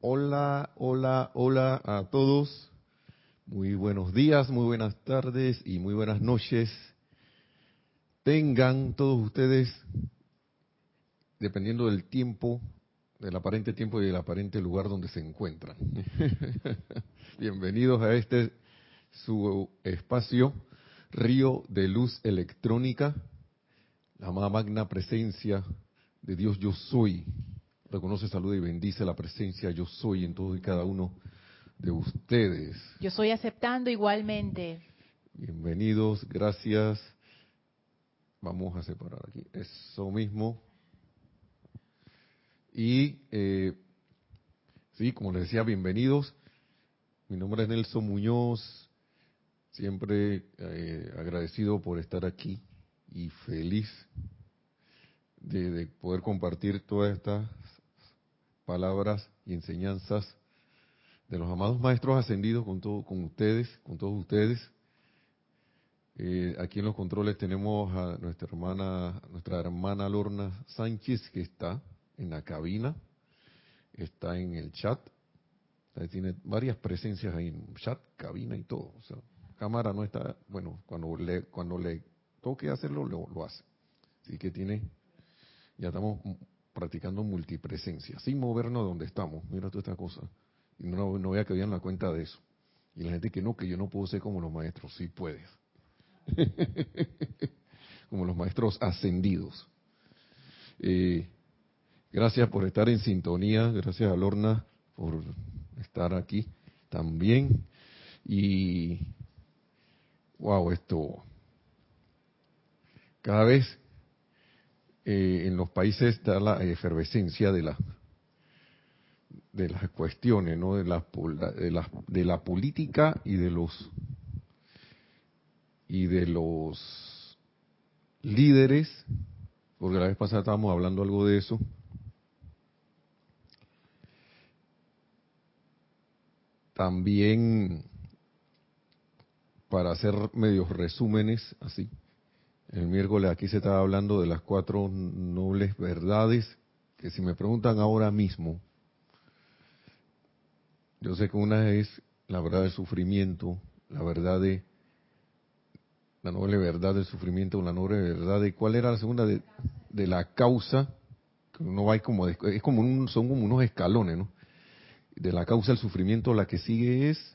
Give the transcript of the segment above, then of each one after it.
Hola, hola, hola a todos. Muy buenos días, muy buenas tardes y muy buenas noches. Tengan todos ustedes, dependiendo del tiempo, del aparente tiempo y del aparente lugar donde se encuentran. Bienvenidos a este su espacio, Río de Luz Electrónica, la magna presencia de Dios yo soy. Reconoce, saluda y bendice la presencia yo soy en todos y cada uno de ustedes. Yo estoy aceptando igualmente. Bienvenidos, gracias. Vamos a separar aquí eso mismo. Y eh, sí, como les decía, bienvenidos. Mi nombre es Nelson Muñoz. Siempre eh, agradecido por estar aquí y feliz de, de, poder compartir todas estas palabras y enseñanzas de los amados maestros ascendidos con, todo, con ustedes, con todos ustedes. Eh, aquí en los controles tenemos a nuestra hermana, nuestra hermana Lorna Sánchez que está en la cabina, está en el chat, tiene varias presencias ahí en chat, cabina y todo. Cámara no está, bueno, cuando le cuando le toque hacerlo lo, lo hace. Así que tiene, ya estamos practicando multipresencia, sin movernos de donde estamos. Mira toda esta cosa. Y no, no voy que vean la cuenta de eso. Y la gente que no, que yo no puedo ser como los maestros, sí puedes. como los maestros ascendidos. Eh, gracias por estar en sintonía, gracias a Lorna por estar aquí también. Y, wow, esto, cada vez eh, en los países está la efervescencia de la de las cuestiones, ¿no? De la, de la, de la política y de los y de los líderes, porque la vez pasada estábamos hablando algo de eso. También para hacer medios resúmenes, así. El miércoles aquí se estaba hablando de las cuatro nobles verdades, que si me preguntan ahora mismo, yo sé que una es la verdad del sufrimiento, la verdad de la noble verdad del sufrimiento, la noble verdad de cuál era la segunda de, de la causa, que uno va como es como un, son como unos escalones, ¿no? De la causa del sufrimiento, la que sigue es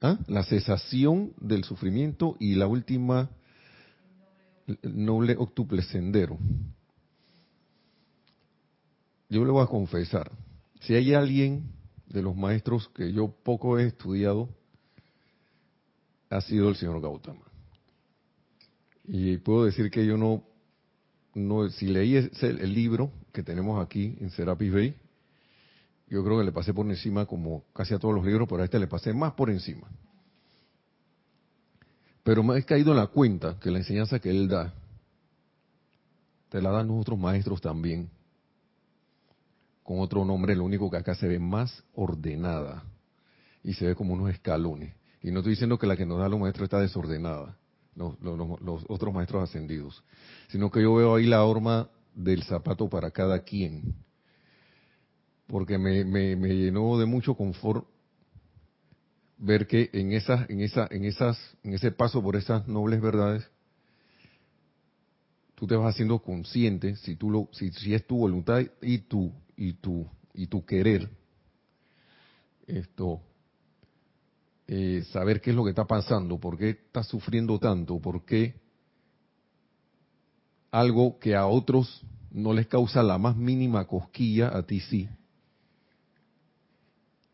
¿ah? la cesación del sufrimiento y la última noble octuple sendero. Yo le voy a confesar, si hay alguien de los maestros que yo poco he estudiado, ha sido el señor Gautama. Y puedo decir que yo no, no si leí ese, el libro que tenemos aquí en Serapis Bay, yo creo que le pasé por encima como casi a todos los libros, pero a este le pasé más por encima. Pero me he caído en la cuenta que la enseñanza que él da, te la dan otros maestros también, con otro nombre, lo único que acá se ve más ordenada y se ve como unos escalones. Y no estoy diciendo que la que nos da los maestros está desordenada, los, otros maestros ascendidos, sino que yo veo ahí la horma del zapato para cada quien. Porque me, me, me llenó de mucho confort ver que en esas, en esa, en esas, en ese paso por esas nobles verdades, tú te vas haciendo consciente, si tú lo, si, si es tu voluntad y tu, y tu, y tu querer, esto, eh, saber qué es lo que está pasando, por qué estás sufriendo tanto, por qué algo que a otros no les causa la más mínima cosquilla, a ti sí.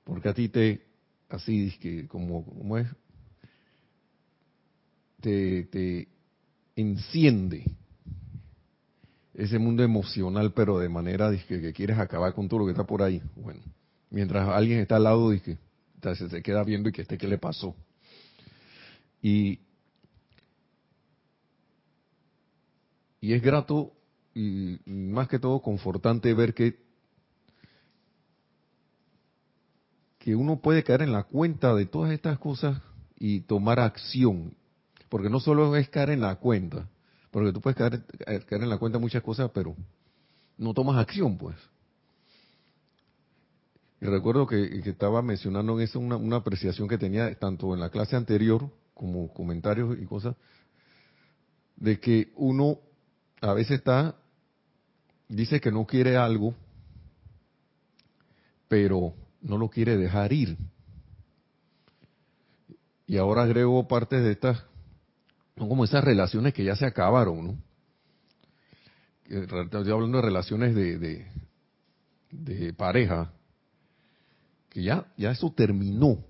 Porque a ti te, así que como, como es, te, te enciende ese mundo emocional, pero de manera que, que, quieres acabar con todo lo que está por ahí. Bueno, mientras alguien está al lado, que se, queda viendo y que este qué le pasó. Y, y es grato y más que todo confortante ver que que uno puede caer en la cuenta de todas estas cosas y tomar acción. Porque no solo es caer en la cuenta, porque tú puedes caer, caer en la cuenta muchas cosas, pero no tomas acción, pues. Y recuerdo que, estaba mencionando en eso una, una, apreciación que tenía tanto en la clase anterior como comentarios y cosas, de que uno a veces está, dice que no quiere algo, pero no lo quiere dejar ir. Y ahora agrego parte de estas, son como esas relaciones que ya se acabaron, ¿no? Estoy hablando de relaciones de, de, pareja, que ya, ya eso terminó.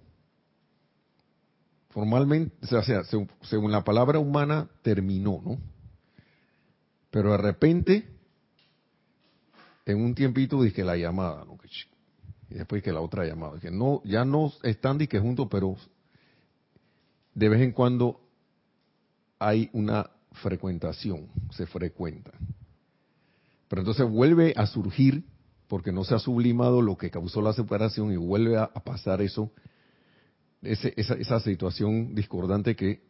Formalmente, o sea, según la palabra humana, terminó, ¿no? Pero de repente, en un tiempito dije la llamada, ¿no? Y después que la otra llamada. Que no, ya no están que juntos, pero de vez en cuando hay una frecuentación, se frecuenta. Pero entonces vuelve a surgir, porque no se ha sublimado lo que causó la separación y vuelve a, pasar eso, esa, situación discordante que,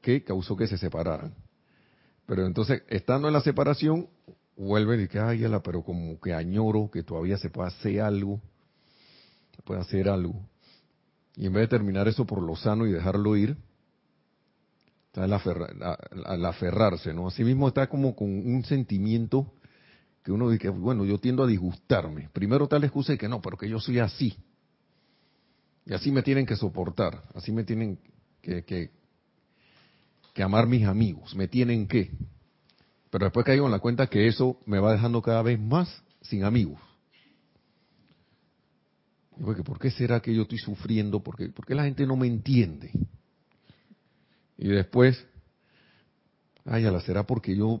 que causó que se separaran. Pero entonces, estando en la separación, vuelve y dice, ay, pero como que añoro que todavía se pueda hacer algo, puede hacer algo. Y en vez de terminar eso por lo sano y dejarlo ir, al, aferrarse, ¿no? Asimismo está como con un sentimiento que uno dice, bueno, yo tiendo a disgustarme. Primero tal excusa de que no, pero que yo soy así. Y así me tienen que soportar, así me tienen que, que amar mis amigos, me tienen que. Pero después caigo en la cuenta que eso me va dejando cada vez más sin amigos. Porque, ¿Por qué será que yo estoy sufriendo? ¿Por qué, ¿Por qué la gente no me entiende? Y después, ay, la será porque yo,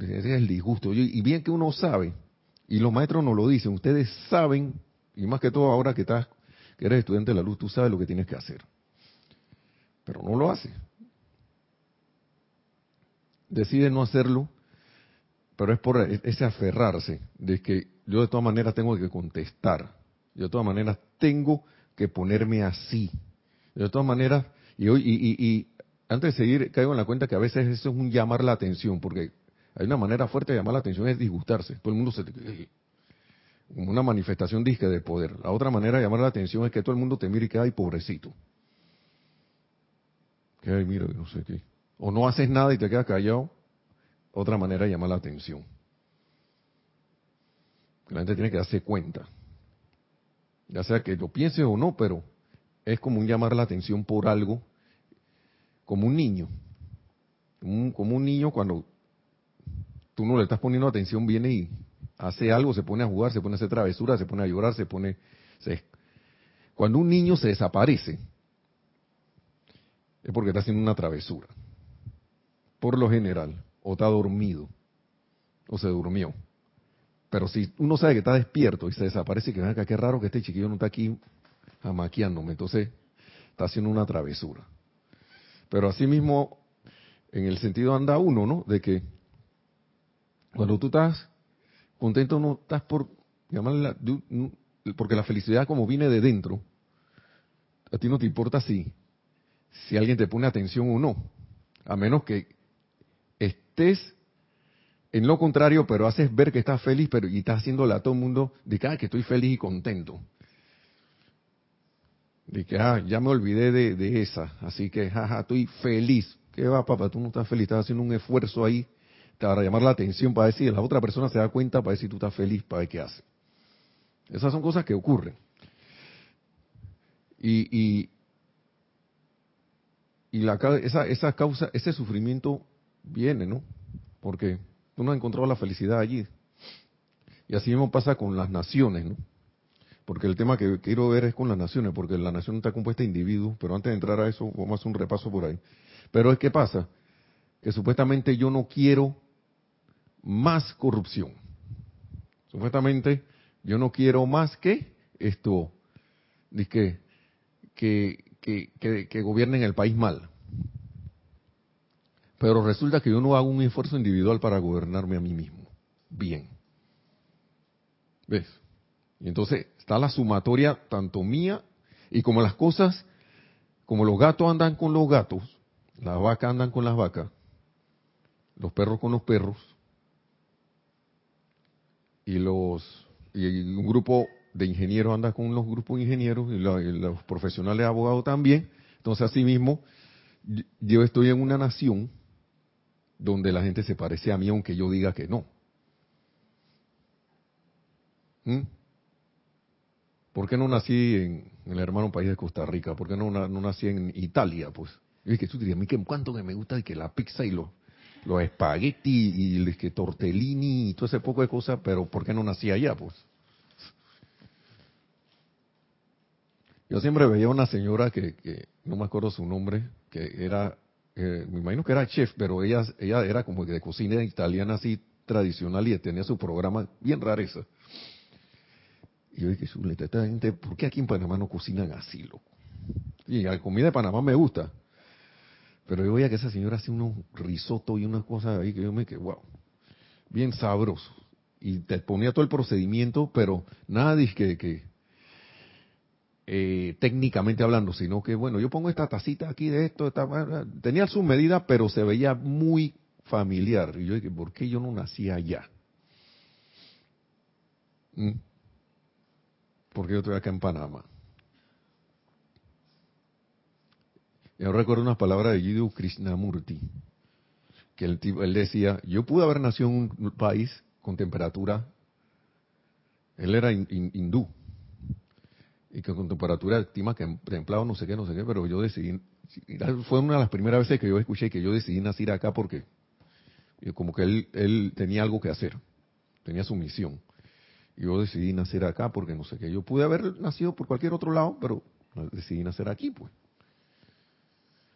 ese es el disgusto. y bien que uno sabe, y los maestros nos lo dicen, ustedes saben, y más que todo ahora que estás, que eres estudiante de la luz, tú sabes lo que tienes que hacer. Pero no lo hace. Decide no hacerlo, pero es por ese aferrarse de que yo de todas maneras tengo que contestar. Yo de todas maneras tengo que ponerme así. de todas maneras, y, hoy, y, y, antes de seguir, caigo en la cuenta que a veces eso es un llamar la atención, porque hay una manera fuerte de llamar la atención es disgustarse. Todo el mundo se como una manifestación disque de poder. La otra manera de llamar la atención es que todo el mundo te mire y que ay pobrecito. Que ay mira, no sé qué. O no haces nada y te quedas callado. Otra manera de llamar la atención. La gente tiene que darse cuenta. Ya sea que lo piense o no, pero es como un llamar la atención por algo como un niño. Como un, niño cuando tú no le estás poniendo atención, viene y hace algo, se pone a jugar, se pone a hacer travesuras, se pone a llorar, se pone... cuando un niño se desaparece, es porque está haciendo una travesura. Por lo general, o está dormido, o se durmió. Pero si uno sabe que está despierto y se desaparece, que venga, qué raro que este chiquillo no está aquí amaqueándome, entonces está haciendo una travesura. Pero así mismo, en el sentido anda uno, ¿no? De que cuando tú estás contento, no estás por llamarla, porque la felicidad como viene de dentro, a ti no te importa si, si alguien te pone atención o no, a menos que estés en lo contrario, pero haces ver que estás feliz, pero y estás haciéndole a todo el mundo de que, ah, estoy feliz y contento. Y que, ah, ya me olvidé de, esa, así que, jaja, estoy feliz. ¿Qué va, papá? Tú no estás feliz, estás haciendo un esfuerzo ahí para llamar la atención, para decir, la otra persona se da cuenta, para decir tú estás feliz, para ver qué hace. Esas son cosas que ocurren. Y, y, y esa, esa causa, ese sufrimiento viene, ¿no? Porque tú no encontrado la felicidad allí. Y así mismo pasa con las naciones, ¿no? porque el tema que quiero ver es con las naciones, porque la nación está compuesta de individuos, pero antes de entrar a eso, vamos a hacer un repaso por ahí. Pero es que pasa, que supuestamente yo no quiero más corrupción. Supuestamente yo no quiero más que esto, que, que, que, que gobiernen el país mal. Pero resulta que yo no hago un esfuerzo individual para gobernarme a mí mismo. Bien. ¿Ves? Y entonces está la sumatoria tanto mía y como las cosas, como los gatos andan con los gatos, las vacas andan con las vacas, los perros con los perros, y los y un grupo de ingenieros anda con los grupos de ingenieros y, los profesionales abogados también. Entonces, así mismo, yo estoy en una nación donde la gente se parece a mí aunque yo diga que no. ¿Mm? ¿Por qué no nací en, el hermano país de Costa Rica? ¿Por qué no, nací en Italia? Pues, y es que tú dirías, a cuánto que me gusta que la pizza y los, los espagueti y el que tortellini y todo ese poco de cosas, pero ¿por qué no nací allá? Pues. Yo siempre veía una señora que, que no me acuerdo su nombre, que era, eh, me imagino que era chef, pero ella, ella era como de cocina italiana así tradicional y tenía su programa bien rareza. Y yo dije, ¿por qué aquí en Panamá no cocinan así, loco? Y la comida de Panamá me gusta. Pero yo veía que esa señora hacía unos risotos y unas cosas ahí que yo me quedé, wow, bien sabroso. Y te ponía todo el procedimiento, pero nada que eh, técnicamente hablando, sino que, bueno, yo pongo esta tacita aquí de esto, tenía su medida, pero se veía muy familiar. Y yo dije, ¿por qué yo no nací allá? ¿Mm? Porque yo estoy acá en Panamá. Yo recuerdo unas palabras de Jiddu Krishnamurti, que él, él decía, yo pude haber nacido en un país con temperatura, él era hindú, y que con temperatura estima que templado no sé qué, no sé qué, pero yo decidí, fue una de las primeras veces que yo escuché que yo decidí nacer acá porque como que él, él tenía algo que hacer, tenía su misión. Yo decidí nacer acá porque no sé qué, yo pude haber nacido por cualquier otro lado, pero decidí nacer aquí, pues.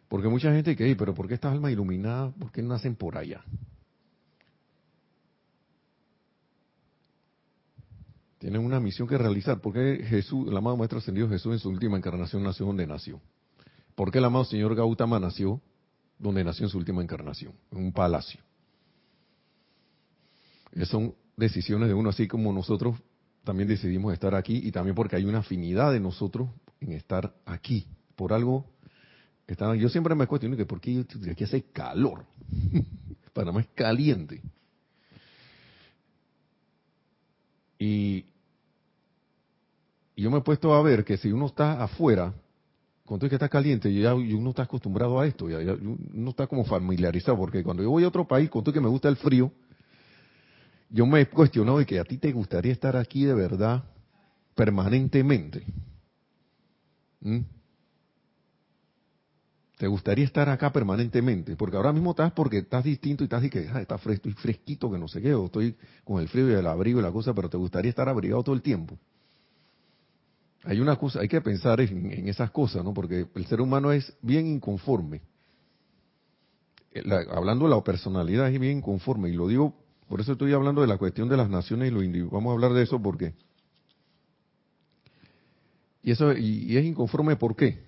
Porque mucha gente que, pero ¿por qué estas almas iluminadas, por qué nacen por allá? Tienen una misión que realizar. ¿Por qué Jesús, el amado Maestro Ascendido Jesús en su última encarnación nació donde nació? ¿Por qué el amado Señor Gautama nació donde nació en su última encarnación? En un palacio. Esas son decisiones de uno, así como nosotros también decidimos estar aquí y también porque hay una afinidad de nosotros en estar aquí. Por algo, yo siempre me cuestiono que por qué aquí hace calor. Panamá es caliente. Y yo me he puesto a ver que si uno está afuera, cuando es que está caliente, y, uno está acostumbrado a esto, ya, uno está como familiarizado, porque cuando yo voy a otro país, cuando es que me gusta el frío, yo me he cuestionado de que a ti te gustaría estar aquí de verdad permanentemente. ¿Mm? ¿Te gustaría estar acá permanentemente? Porque ahora mismo estás porque estás distinto y estás y que ah, está fresco, y fresquito, que no sé qué, o estoy con el frío y el abrigo y la cosa, pero te gustaría estar abrigado todo el tiempo hay una cosa, hay que pensar en, esas cosas, ¿no? Porque el ser humano es bien inconforme. Eh, hablando de la personalidad es bien inconforme y lo digo, por eso estoy hablando de la cuestión de las naciones y lo individuos. Vamos a hablar de eso porque y eso y, es inconforme ¿por qué?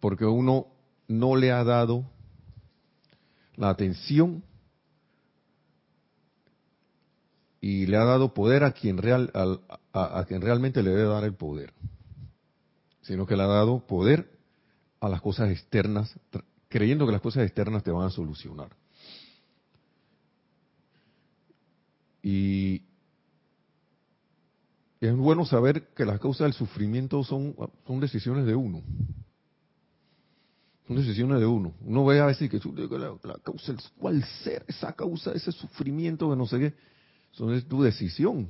Porque uno no le ha dado la atención y le ha dado poder a quien real a, quien realmente le debe dar el poder, sino que le ha dado poder a las cosas externas, creyendo que las cosas externas te van a solucionar. Y es bueno saber que las causas del sufrimiento son, son decisiones de uno. Son decisiones de uno. Uno ve a veces que la, la causa, ¿cuál ser esa causa, ese sufrimiento que no sé qué? Eso es tu decisión.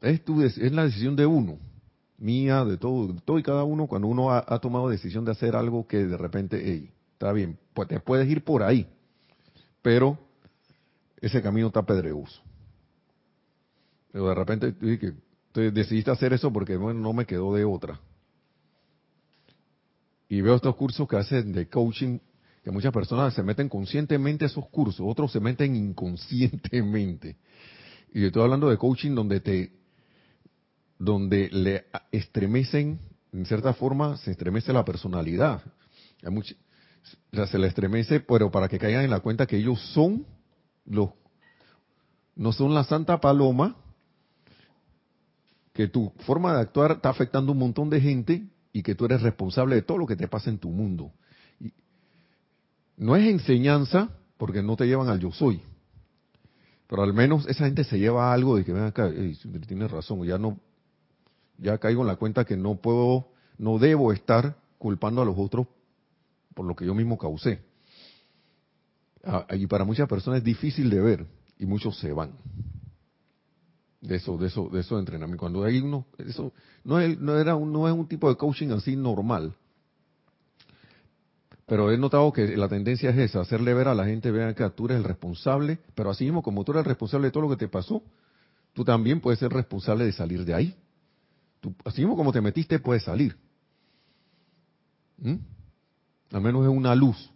Es, tu, es la decisión de uno, mía, de todo, todo y cada uno, cuando uno ha, tomado decisión de hacer algo que de repente, hey, está bien, pues te puedes ir por ahí, pero ese camino está pedregoso. Pero de repente tú decidiste hacer eso porque no me quedó de otra. Y veo estos cursos que hacen de coaching, que muchas personas se meten conscientemente a esos cursos, otros se meten inconscientemente. Y yo estoy hablando de coaching donde te donde le estremecen, en cierta forma, se estremece la personalidad. se le estremece, pero para que caigan en la cuenta que ellos son los, no son la santa paloma, que tu forma de actuar está afectando a un montón de gente y que tú eres responsable de todo lo que te pasa en tu mundo. no es enseñanza, porque no te llevan al yo soy, Pero al menos esa gente se lleva algo de que ven acá, tiene razón, ya no, ya caigo en la cuenta que no puedo, no debo estar culpando a los otros por lo que yo mismo causé. Ah, y para muchas personas es difícil de ver y muchos se van de eso, de eso, de eso de entrenamiento. Cuando hay uno, eso no es, no era un, no es un tipo de coaching así normal. Pero he notado que la tendencia es esa, hacerle ver a la gente, vean que tú eres el responsable, pero así mismo como tú eres el responsable de todo lo que te pasó, tú también puedes ser responsable de salir de ahí. Tú, así mismo como te metiste, puedes salir. ¿Mm? Al menos es una luz.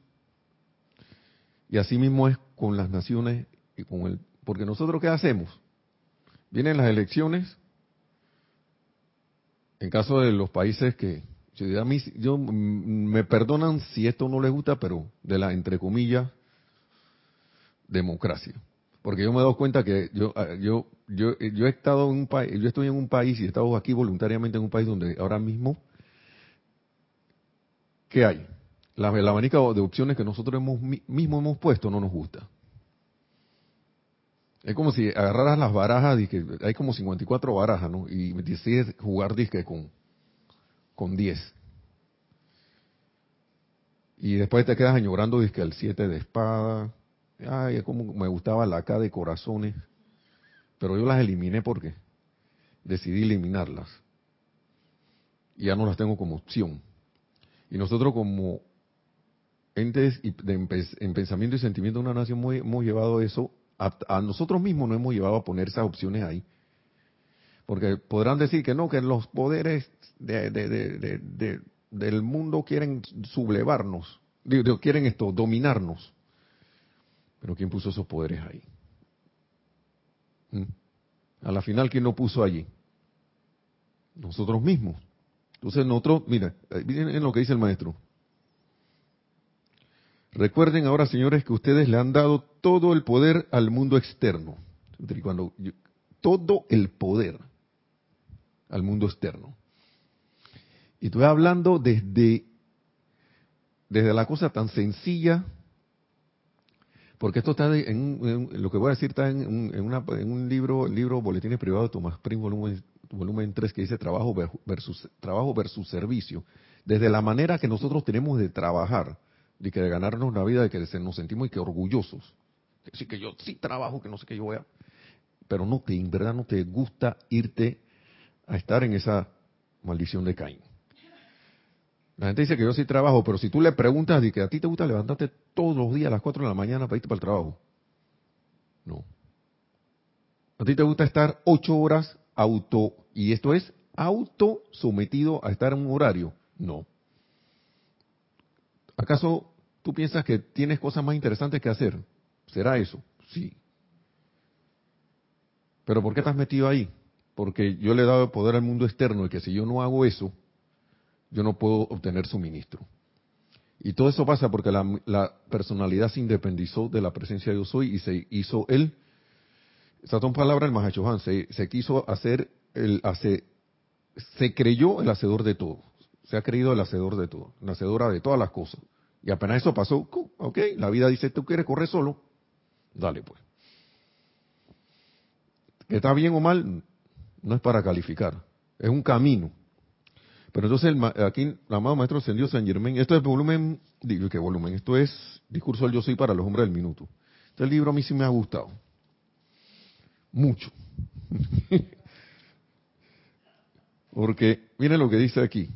Y así mismo es con las naciones y con el... Porque nosotros, ¿qué hacemos? Vienen las elecciones, en caso de los países que a mí, yo, me perdonan si esto no les gusta, pero de la, entre comillas, democracia. Porque yo me he dado cuenta que yo, ah, yo, yo, yo he estado en un país, yo estoy en un país y he estado aquí voluntariamente en un país donde ahora mismo, ¿qué hay? La, la abanico de opciones que nosotros hemos, mismos hemos puesto no nos gusta. Es como si agarraras las barajas, que hay como 54 barajas, ¿no? Y decides jugar disque con, con 10. Y después te quedas añorando disque el 7 de espada. Ay, es como me gustaba la K de corazones. Pero yo las eliminé porque decidí eliminarlas. Y ya no las tengo como opción. Y nosotros como entes en pensamiento y sentimiento de una nación hemos llevado eso a, nosotros mismos nos hemos llevado a poner esas opciones ahí. Porque podrán decir que no, que los poderes del mundo quieren sublevarnos, quieren esto, dominarnos. Pero ¿quién puso esos poderes ahí? ¿Mm? A la final, ¿quién lo puso allí? Nosotros mismos. Entonces nosotros, mira, miren lo que dice el maestro. Recuerden ahora, señores, que ustedes le han dado todo el poder al mundo externo. Todo el poder al mundo externo. Y estoy hablando desde, desde la cosa tan sencilla, porque esto está en, lo que voy a decir está en, un libro, el libro Boletines Privados de Tomás Prim, volumen, volumen 3, que dice trabajo versus, trabajo versus servicio. Desde la manera que nosotros tenemos de trabajar de que de ganarnos la vida, de que nos sentimos y que orgullosos. Que sí que yo sí trabajo, que no sé qué yo voy a... Pero no te, en verdad no te gusta irte a estar en esa maldición de Caín. La gente dice que yo sí trabajo, pero si tú le preguntas de que a ti te gusta levantarte todos los días a las 4 de la mañana para irte para el trabajo. No. A ti te gusta estar 8 horas auto, y esto es auto sometido a estar en un horario. No. ¿Acaso tú piensas que tienes cosas más interesantes que hacer. ¿Será eso? Sí. Pero ¿por qué estás metido ahí? Porque yo le he dado poder al mundo externo y que si yo no hago eso, yo no puedo obtener suministro. Y todo eso pasa porque la, personalidad se independizó de la presencia de yo soy y se hizo él, está en palabra el Mahachohan, se, se quiso hacer, el, hace, se creyó el hacedor de todo, se ha creído el hacedor de todo, la hacedora de todas las cosas. Y apenas eso pasó, ok, la vida dice, tú quieres correr solo, dale pues. ¿Está bien o mal? No es para calificar, es un camino. Pero entonces aquí el amado maestro ascendió San Germán, esto es volumen, digo, ¿qué volumen? Esto es Discurso del Yo Soy para los Hombres del Minuto. Este libro a mí sí me ha gustado. Mucho. Porque miren lo que dice aquí.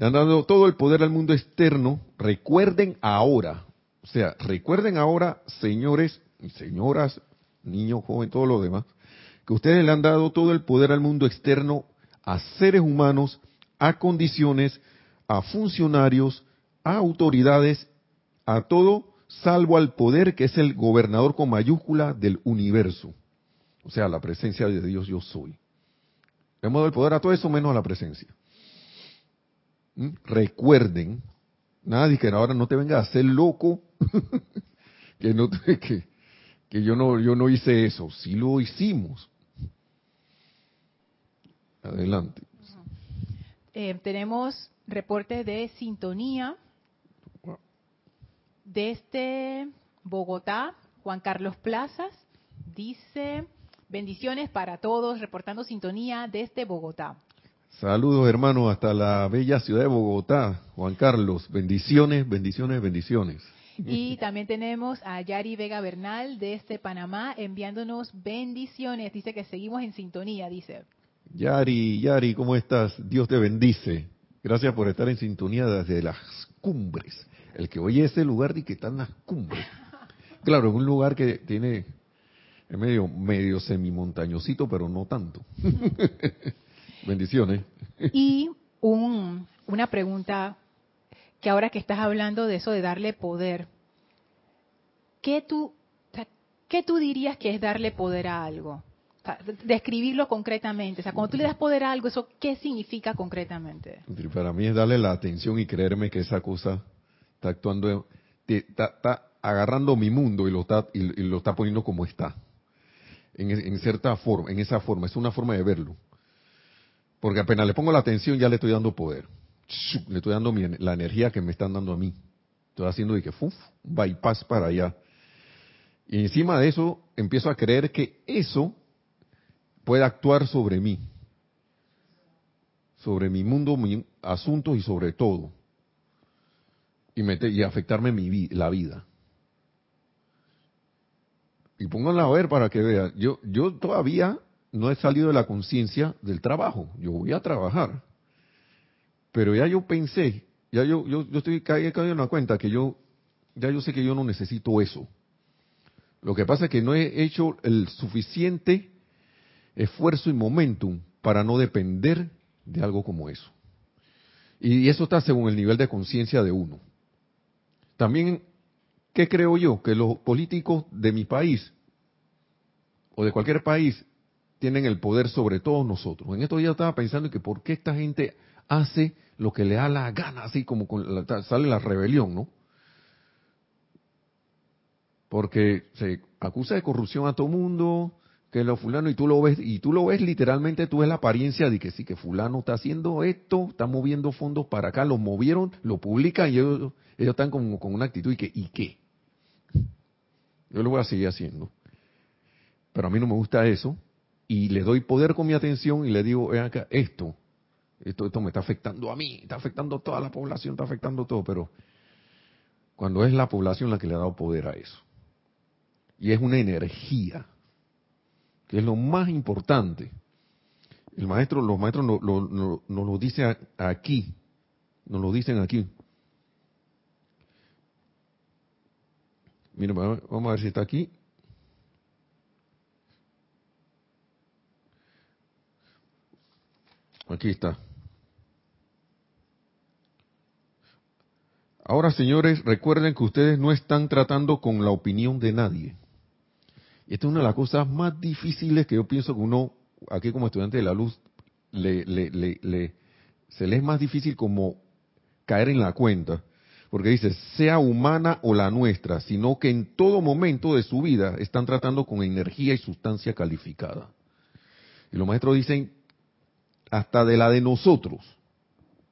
Le han dado todo el poder al mundo externo. Recuerden ahora, o sea, recuerden ahora, señores y señoras, niños, jóvenes, todo lo demás, que ustedes le han dado todo el poder al mundo externo a seres humanos, a condiciones, a funcionarios, a autoridades, a todo, salvo al poder que es el gobernador con mayúscula del universo. O sea, la presencia de Dios yo soy. Le hemos dado el poder a todo eso menos a la presencia. Recuerden, nada que ahora no te venga a hacer loco, que, no, que, que yo, no, yo no hice eso, sí lo hicimos. Adelante. Eh, tenemos reportes de sintonía desde Bogotá, Juan Carlos Plazas dice, bendiciones para todos, reportando sintonía desde Bogotá. Saludos hermanos hasta la bella ciudad de Bogotá, Juan Carlos, bendiciones, bendiciones, bendiciones. Y también tenemos a Yari Vega Bernal desde Panamá enviándonos bendiciones. Dice que seguimos en sintonía, dice. Yari, Yari, ¿cómo estás? Dios te bendice. Gracias por estar en sintonía desde las cumbres. El que oye ese lugar y que están las cumbres. Claro, es un lugar que tiene es medio medio semimontañosito, pero no tanto. Bendiciones. Y un, una pregunta que ahora que estás hablando de eso de darle poder, ¿qué tú, ¿qué tú dirías que es darle poder a algo? describirlo concretamente. O sea, cuando tú le das poder a algo, ¿eso qué significa concretamente? Para mí es darle la atención y creerme que esa cosa está actuando, está, agarrando mi mundo y lo está, y, lo está poniendo como está. En, en, cierta forma, en esa forma. Es una forma de verlo. Porque apenas le pongo la atención, ya le estoy dando poder. Le estoy dando la energía que me están dando a mí. Estoy haciendo de que, uf, bypass para allá. Y encima de eso, empiezo a creer que eso puede actuar sobre mí. Sobre mi mundo, mis asuntos y sobre todo. Y, meter, y afectarme mi, la vida. Y pónganla a ver para que vean. Yo, yo todavía no he salido de la conciencia del trabajo. Yo voy a trabajar. Pero ya yo pensé, ya yo, yo, yo estoy cayendo en la cuenta que yo, ya yo sé que yo no necesito eso. Lo que pasa es que no he hecho el suficiente esfuerzo y momentum para no depender de algo como eso. Y eso está según el nivel de conciencia de uno. También, ¿qué creo yo? Que los políticos de mi país o de cualquier país tienen el poder sobre todos nosotros. En estos días estaba pensando que por qué esta gente hace lo que le da la gana, así como sale la rebelión, ¿no? Porque se acusa de corrupción a todo mundo, que lo fulano y tú lo ves y tú lo ves literalmente, tú ves la apariencia de que sí que fulano está haciendo esto, está moviendo fondos para acá, lo movieron, lo publican y ellos, ellos están como con una actitud y que ¿y qué? Yo lo voy a seguir haciendo. Pero a mí no me gusta eso, y le doy poder con mi atención y le digo, acá, esto, esto, esto me está afectando a mí, está afectando a toda la población, está afectando todo, pero cuando es la población la que le ha dado poder a eso. Y es una energía, que es lo más importante. El maestro, los maestros nos lo, dicen aquí, nos lo dicen aquí. Miren, vamos a ver si está aquí. Aquí está. Ahora, señores, recuerden que ustedes no están tratando con la opinión de nadie. esta es una de las cosas más difíciles que yo pienso que uno, aquí como estudiante de la luz, le, se le es más difícil como caer en la cuenta. Porque dice, sea humana o la nuestra, sino que en todo momento de su vida están tratando con energía y sustancia calificada. Y los maestros dicen, hasta de la de nosotros.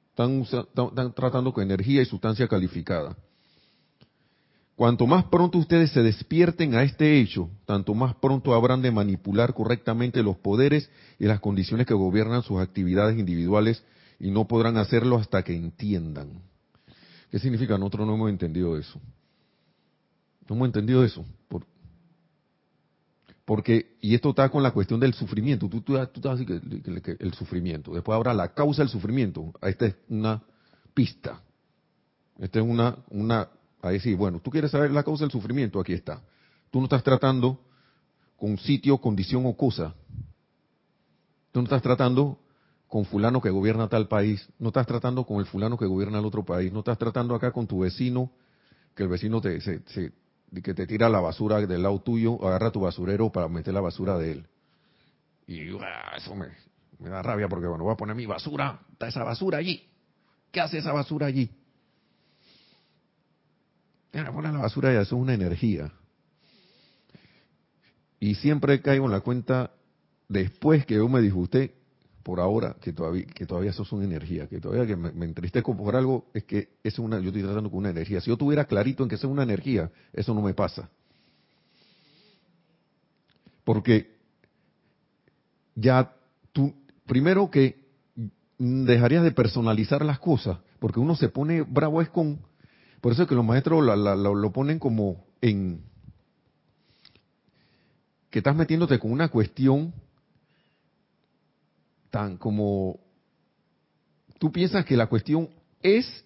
Están, tratando con energía y sustancia calificada. Cuanto más pronto ustedes se despierten a este hecho, tanto más pronto habrán de manipular correctamente los poderes y las condiciones que gobiernan sus actividades individuales y no podrán hacerlo hasta que entiendan. ¿Qué significa? Nosotros no hemos entendido eso. No hemos entendido eso. Por, porque, y esto está con la cuestión del sufrimiento, tú, tú, tú así que, el sufrimiento. Después habrá la causa del sufrimiento. Esta es una pista. Esta es una, una, ahí sí, bueno, tú quieres saber la causa del sufrimiento, aquí está. Tú no estás tratando con sitio, condición o cosa. Tú no estás tratando con fulano que gobierna tal país, no estás tratando con el fulano que gobierna el otro país, no estás tratando acá con tu vecino, que el vecino te, de que te tira la basura del lado tuyo, agarra tu basurero para meter la basura de él. Y ah, eso me, da rabia porque, bueno, voy a poner mi basura, está esa basura allí. ¿Qué hace esa basura allí? Poner la basura ya, eso es una energía. Y siempre caigo en la cuenta, después que yo me disgusté, por ahora que todavía que todavía eso es una energía, que todavía que me, entristezco por algo es que es una yo estoy tratando con una energía. Si yo tuviera clarito en que es una energía, eso no me pasa. Porque ya tú, primero que dejarías de personalizar las cosas, porque uno se pone bravo es con, por eso es que los maestros lo ponen como en, que estás metiéndote con una cuestión tan como, tú piensas que la cuestión es,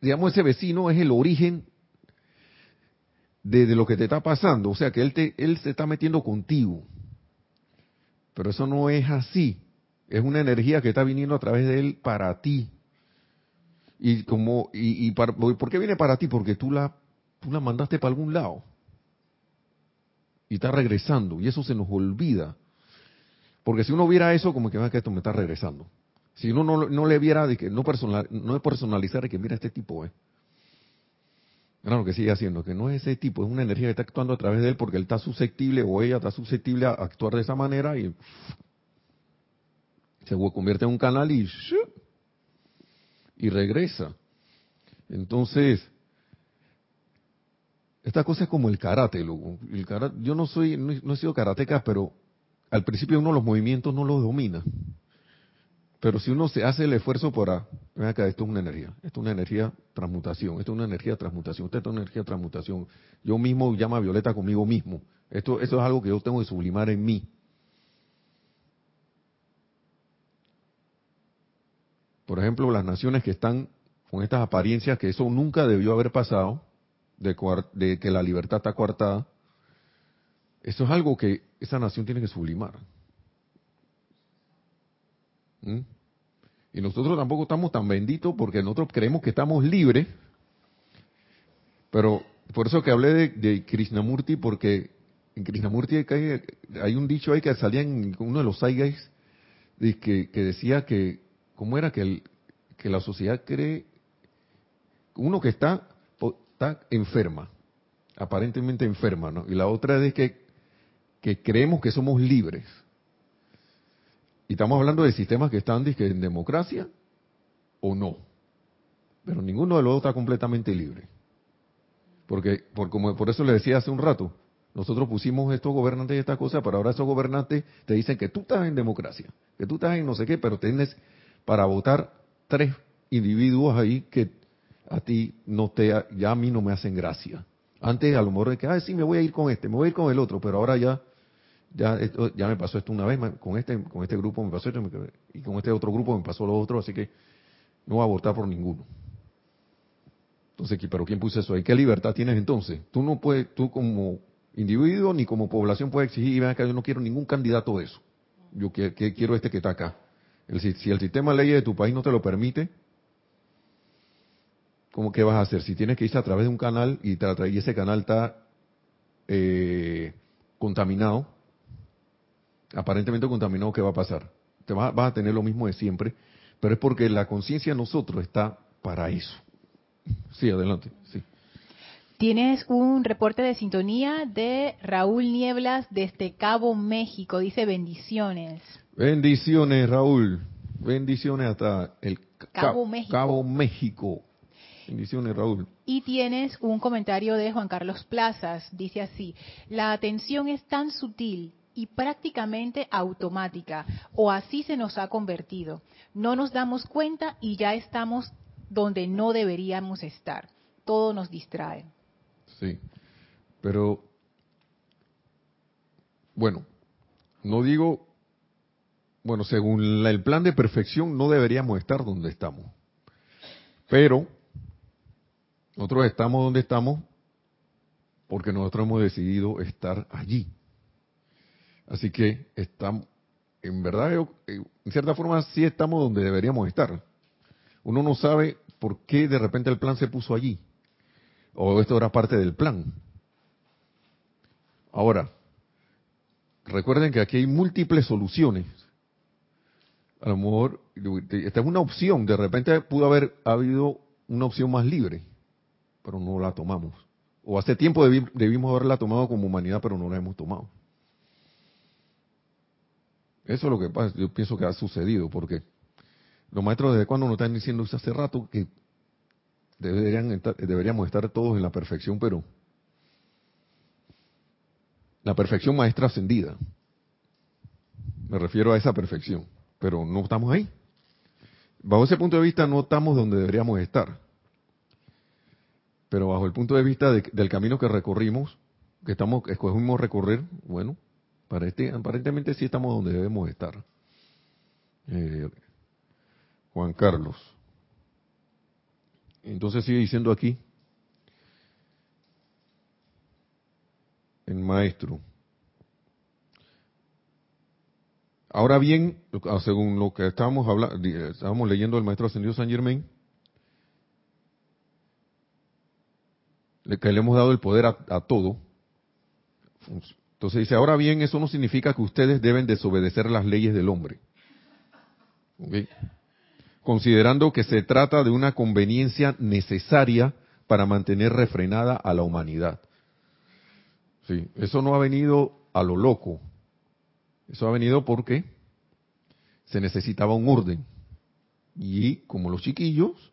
digamos, ese vecino es el origen de, lo que te está pasando, o sea que él, te, él se está metiendo contigo. Pero eso no es así. Es una energía que está viniendo a través de él para ti. Y como y, y ¿por qué viene para ti? Porque tú la tú la mandaste para algún lado. Y está regresando y eso se nos olvida. Porque si uno viera eso como que va que esto me está regresando. Si uno no, no le viera no personal no personalizar de que mira este tipo. Eh. Claro que sigue haciendo, que no es ese tipo, es una energía que está actuando a través de él porque él está susceptible o ella está susceptible a actuar de esa manera y se convierte en un canal y, y regresa. Entonces, esta cosa es como el karate, loco. El karate yo no soy, no, he sido karateca, pero al principio uno los movimientos no los domina. Pero si uno se hace el esfuerzo para, ven acá, esto es una energía, esto es una energía transmutación, esto es una energía transmutación, esto es una energía transmutación. Yo mismo llamo a Violeta conmigo mismo. Esto, esto es algo que yo tengo que sublimar en mí. Por ejemplo, las naciones que están con estas apariencias, que eso nunca debió haber pasado, de, de que la libertad está coartada, eso es algo que esa nación tiene que sublimar. ¿Mm? Y nosotros tampoco estamos tan benditos porque nosotros creemos que estamos libres. Pero por eso que hablé de, de Krishnamurti, porque en Krishnamurti hay, hay, un dicho ahí que salía en uno de los Saigais que, que decía que, ¿cómo era? Que, el, que la sociedad cree, uno que está, está enferma, aparentemente enferma, ¿no? Y la otra es que, que creemos que somos libres. Y estamos hablando de sistemas que están en democracia o no. Pero ninguno de los dos está completamente libre. Porque, por, como, por eso le decía hace un rato, nosotros pusimos estos gobernantes y esta cosa, pero ahora esos gobernantes te dicen que tú estás en democracia, que tú estás en no sé qué, pero tienes para votar tres individuos ahí que a ti no te, ya a mí no me hacen gracia. Antes a lo mejor de que, ah, sí, me voy a ir con este, me voy a ir con el otro, pero ahora ya ya ya me pasó esto una vez con este con este grupo me pasó esto y con este otro grupo me pasó lo otro así que no voy a votar por ninguno. Entonces pero quién puso eso ahí qué libertad tienes entonces tú no puedes tú como individuo ni como población puedes exigir y acá yo no quiero ningún candidato de eso. Yo que, quiero este que está acá si el sistema de leyes de tu país no te lo permite ¿cómo que vas a hacer? Si tienes que irse a través de un canal y, y ese canal está eh, contaminado, aparentemente contaminado, ¿qué va a pasar? Te vas, a tener lo mismo de siempre, pero es porque la conciencia de nosotros está para eso. Sí, adelante. Sí. Tienes un reporte de sintonía de Raúl Nieblas desde Cabo México. Dice bendiciones. Bendiciones, Raúl. Bendiciones hasta el Cabo, México. Cabo México. Bendiciones, Raúl. Y tienes un comentario de Juan Carlos Plazas. Dice así, la atención es tan sutil y prácticamente automática, o así se nos ha convertido. No nos damos cuenta y ya estamos donde no deberíamos estar. Todo nos distrae. Sí, pero bueno, no digo, bueno, según el plan de perfección no deberíamos estar donde estamos, pero nosotros estamos donde estamos porque nosotros hemos decidido estar allí. Así que estamos, en verdad, en cierta forma sí estamos donde deberíamos estar. Uno no sabe por qué de repente el plan se puso allí. O esto era parte del plan. Ahora, recuerden que aquí hay múltiples soluciones. A lo mejor, esta es una opción. De repente pudo haber habido una opción más libre, pero no la tomamos. O hace tiempo debimos haberla tomado como humanidad, pero no la hemos tomado. Eso es lo que pasa, yo pienso que ha sucedido, porque los maestros desde cuando nos están diciendo hace rato que deberían deberíamos estar todos en la perfección, pero la perfección maestra ascendida. Me refiero a esa perfección, pero no estamos ahí. Bajo ese punto de vista no estamos donde deberíamos estar. Pero bajo el punto de vista del camino que recorrimos, que estamos escogimos recorrer, bueno, aparentemente sí estamos donde debemos estar. Eh, Juan Carlos. Entonces sigue diciendo aquí, el maestro. Ahora bien, según lo que estábamos hablando, estábamos leyendo el maestro ascendido San Germain, que le hemos dado el poder a, todo. Entonces dice, ahora bien, eso no significa que ustedes deben desobedecer las leyes del hombre. Considerando que se trata de una conveniencia necesaria para mantener refrenada a la humanidad. Sí, eso no ha venido a lo loco. Eso ha venido porque se necesitaba un orden. Y como los chiquillos,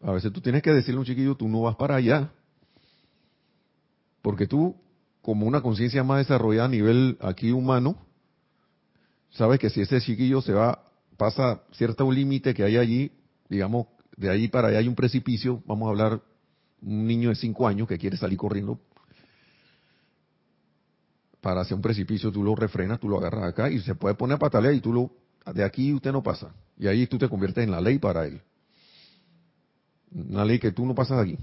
a veces tú tienes que decirle a un chiquillo, tú no vas para allá. Porque tú, como una conciencia más desarrollada a nivel aquí humano, sabes que si ese chiquillo se va, pasa cierto límite que hay allí, digamos, de allí para allá hay un precipicio, vamos a hablar, un niño de cinco años que quiere salir corriendo para hacer un precipicio, tú lo refrenas, tú lo agarras acá y se puede poner a patalear y tú lo, de aquí usted no pasa. Y ahí tú te conviertes en la ley para él. Una ley que tú no pasas aquí.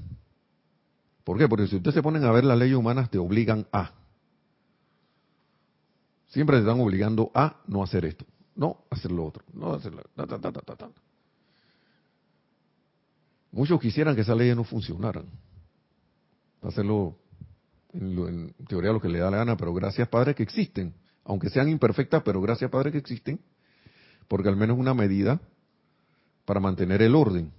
¿Por qué? Porque si ustedes se ponen a ver las leyes humanas, te obligan a. Siempre te están obligando a no hacer esto, no hacer lo otro, no hacer Muchos quisieran que esas leyes no funcionaran. Hacerlo en, teoría lo que le da la gana, pero gracias Padre que existen, aunque sean imperfectas, pero gracias Padre que existen, porque al menos una medida para mantener el orden.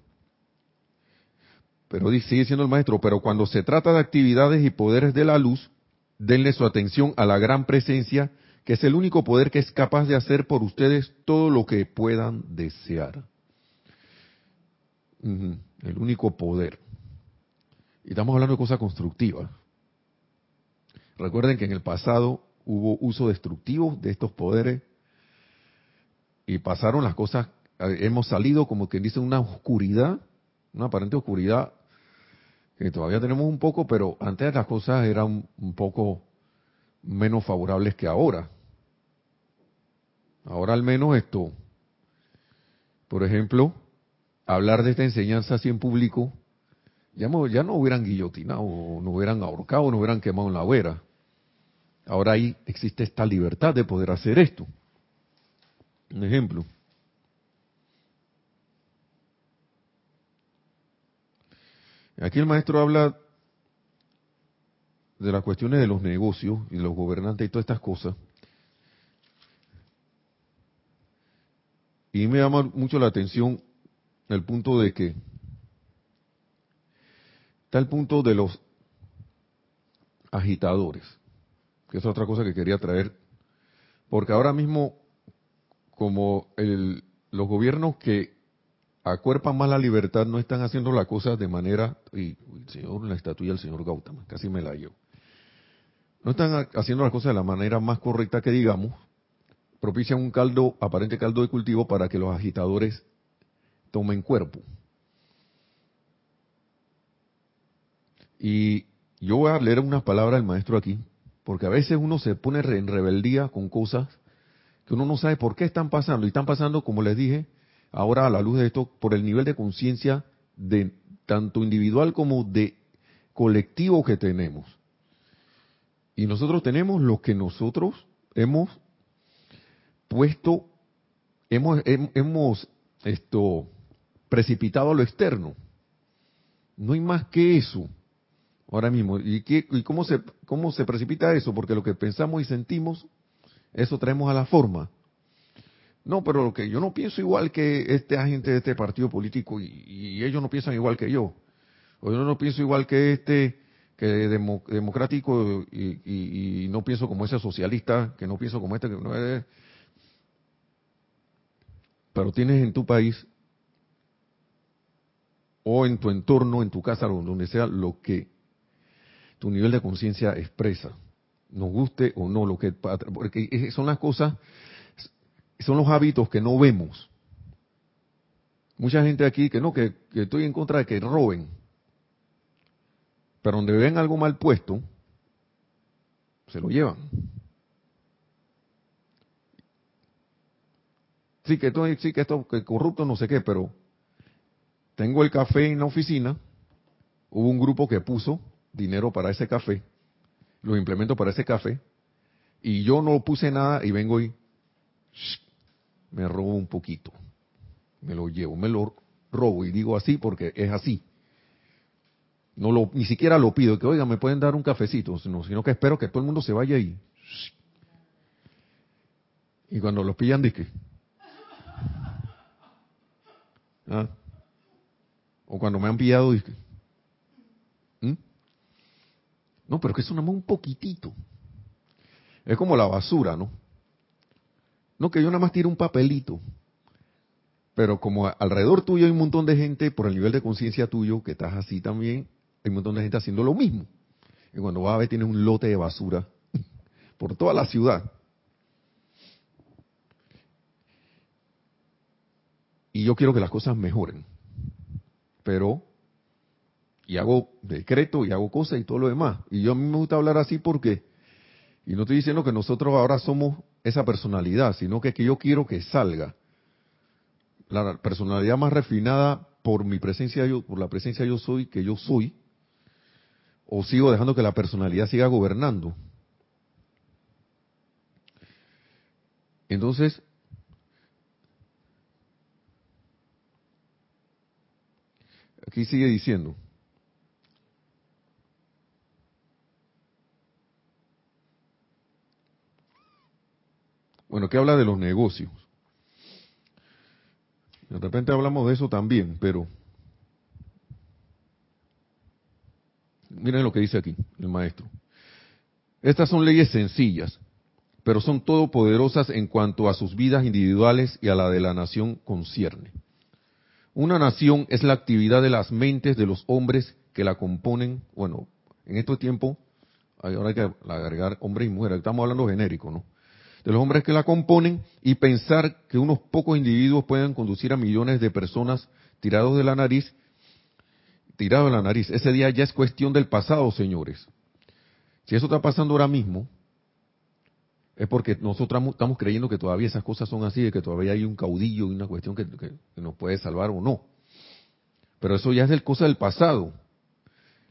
Pero sigue siendo el maestro, pero cuando se trata de actividades y poderes de la luz, denle su atención a la gran presencia, que es el único poder que es capaz de hacer por ustedes todo lo que puedan desear. El único poder. Y estamos hablando de cosas constructivas. Recuerden que en el pasado hubo uso destructivo de estos poderes y pasaron las cosas, eh, hemos salido como quien dice una oscuridad, una aparente oscuridad que todavía tenemos un poco, pero antes las cosas eran un poco menos favorables que ahora. Ahora al menos esto, por ejemplo, hablar de esta enseñanza así en público, ya no, ya no hubieran guillotinado, no hubieran ahorcado, no hubieran quemado en la hoguera. Ahora ahí existe esta libertad de poder hacer esto. Un ejemplo. Aquí el maestro habla de las cuestiones de los negocios y los gobernantes y todas estas cosas. Y me llama mucho la atención el punto de que está el punto de los agitadores que es otra cosa que quería traer, porque ahora mismo, como los gobiernos que acuerpan más la libertad no están haciendo la cosa de manera, y el señor, la estatua del señor Gautama, casi me la llevo, no están haciendo las cosas de la manera más correcta que digamos, propician un caldo, aparente caldo de cultivo para que los agitadores tomen cuerpo. Y yo voy a leer unas palabras del maestro aquí, porque a veces uno se pone en rebeldía con cosas que uno no sabe por qué están pasando. Y están pasando, como les dije, ahora a la luz de esto, por el nivel de conciencia de tanto individual como de colectivo que tenemos. Y nosotros tenemos lo que nosotros hemos puesto, hemos, hemos esto precipitado a lo externo. No hay más que eso ahora mismo. ¿Y, qué, y cómo, se, cómo se precipita eso? Porque lo que pensamos y sentimos, eso traemos a la forma. No, pero lo que yo no pienso igual que este agente de este partido político y, ellos no piensan igual que yo. O yo no pienso igual que este que democrático y, no pienso como ese socialista, que no pienso como este que no. Pero tienes en tu país o en tu entorno, en tu casa, donde sea, lo que tu nivel de conciencia expresa. nos guste o no, lo que porque son las cosas, son los hábitos que no vemos. Mucha gente aquí que no, que, estoy en contra de que roben, pero donde ven algo mal puesto, se lo llevan. Sí, que esto, sí, que esto, que corrupto, no sé qué, pero tengo el café en la oficina, hubo un grupo que puso dinero para ese café, los implementos para ese café, y yo no puse nada y vengo y me robo un poquito, me lo llevo, me lo robo y digo así porque es así. No lo, ni siquiera lo pido, que oiga, me pueden dar un cafecito, sino, sino que espero que todo el mundo se vaya ahí. Y cuando los pillan, dije, ¿Ah? O cuando me han pillado, dije, ¿Mm? no, pero que es un poquitito. Es como la basura, ¿no? No, que yo nada más tiro un papelito. Pero como alrededor tuyo hay un montón de gente, por el nivel de conciencia tuyo, que estás así también, hay un montón de gente haciendo lo mismo. Y cuando vas a ver, tienes un lote de basura por toda la ciudad. y yo quiero que las cosas mejoren. Pero, y hago decreto y hago cosas y todo lo demás. Y yo a mí me gusta hablar así porque, y no estoy diciendo que nosotros ahora somos esa personalidad, sino que, que yo quiero que salga la personalidad más refinada por mi presencia yo, por la presencia yo soy, que yo soy, o sigo dejando que la personalidad siga gobernando. Entonces, Aquí sigue diciendo. Bueno, que habla de los negocios. De repente hablamos de eso también, pero miren lo que dice aquí el maestro. Estas son leyes sencillas, pero son todopoderosas en cuanto a sus vidas individuales y a la de la nación concierne. Una nación es la actividad de las mentes de los hombres que la componen. Bueno, en este tiempo, ahora hay que agregar hombres y mujeres, estamos hablando genérico, ¿no? De los hombres que la componen y pensar que unos pocos individuos pueden conducir a millones de personas tirados de la nariz, tirados de la nariz. Ese día ya es cuestión del pasado, señores. Si eso está pasando ahora mismo, es porque nosotros estamos creyendo que todavía esas cosas son así, de que todavía hay un caudillo y una cuestión que, nos puede salvar o no. Pero eso ya es el cosa del pasado.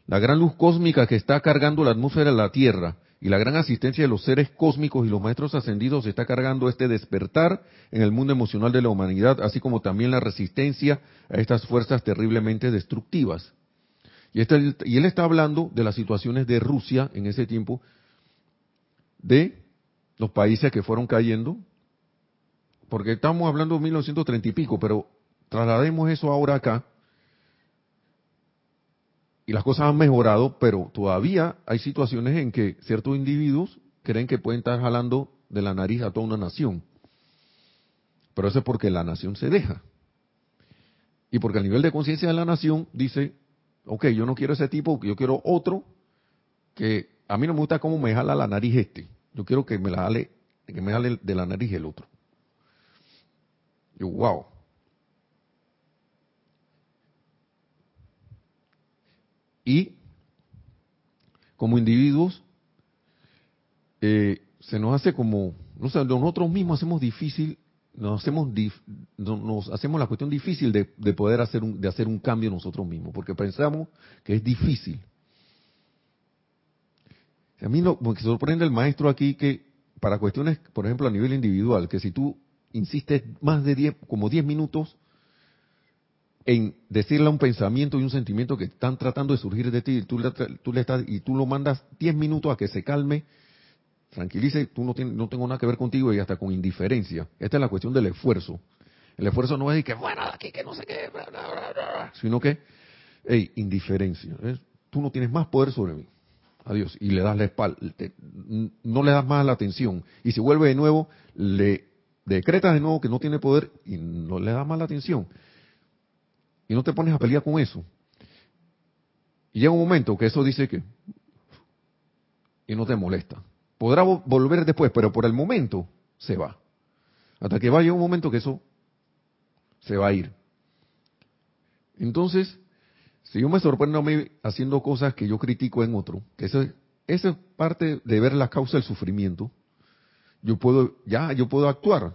La gran luz cósmica que está cargando la atmósfera de la Tierra y la gran asistencia de los seres cósmicos y los maestros ascendidos está cargando este despertar en el mundo emocional de la humanidad, así como también la resistencia a estas fuerzas terriblemente destructivas. Y, este, él está hablando de las situaciones de Rusia en ese tiempo, de los países que fueron cayendo, porque estamos hablando de 1930 y pico, pero traslademos eso ahora acá, y las cosas han mejorado, pero todavía hay situaciones en que ciertos individuos creen que pueden estar jalando de la nariz a toda una nación. Pero eso es porque la nación se deja. Y porque el nivel de conciencia de la nación dice, ok, yo no quiero ese tipo, yo quiero otro que a mí no me gusta cómo me jala la nariz este. Yo quiero que me la jale, que me jale de la nariz el otro. Yo, wow. Y como individuos, eh, se nos hace como, no sé, nosotros mismos hacemos difícil, nos hacemos, nos hacemos la cuestión difícil de, de poder hacer un, de hacer un cambio nosotros mismos, porque pensamos que es difícil. A mí me sorprende el maestro aquí que para cuestiones, por ejemplo, a nivel individual, que si tú insistes más de 10, como 10 minutos en decirle un pensamiento y un sentimiento que están tratando de surgir de ti, y tú, le estás, y tú lo mandas 10 minutos a que se calme, tranquilice, tú no, tienes, no tengo nada que ver contigo y hasta con indiferencia. Esta es la cuestión del esfuerzo. El esfuerzo no es de que, bueno, aquí, que no sé qué, sino que, hey, indiferencia. Tú no tienes más poder sobre mí a Dios y le das la espalda, no le das más la atención. Y si vuelve de nuevo, le decretas de nuevo que no tiene poder y no le das más la atención. Y no te pones a pelear con eso. Y llega un momento que eso dice que... Y no te molesta. Podrá volver después, pero por el momento se va. Hasta que vaya un momento que eso se va a ir. Entonces, si yo me sorprendo a mí haciendo cosas que yo critico en otro, que eso, esa es parte de ver la causa del sufrimiento, yo puedo, ya, yo puedo actuar.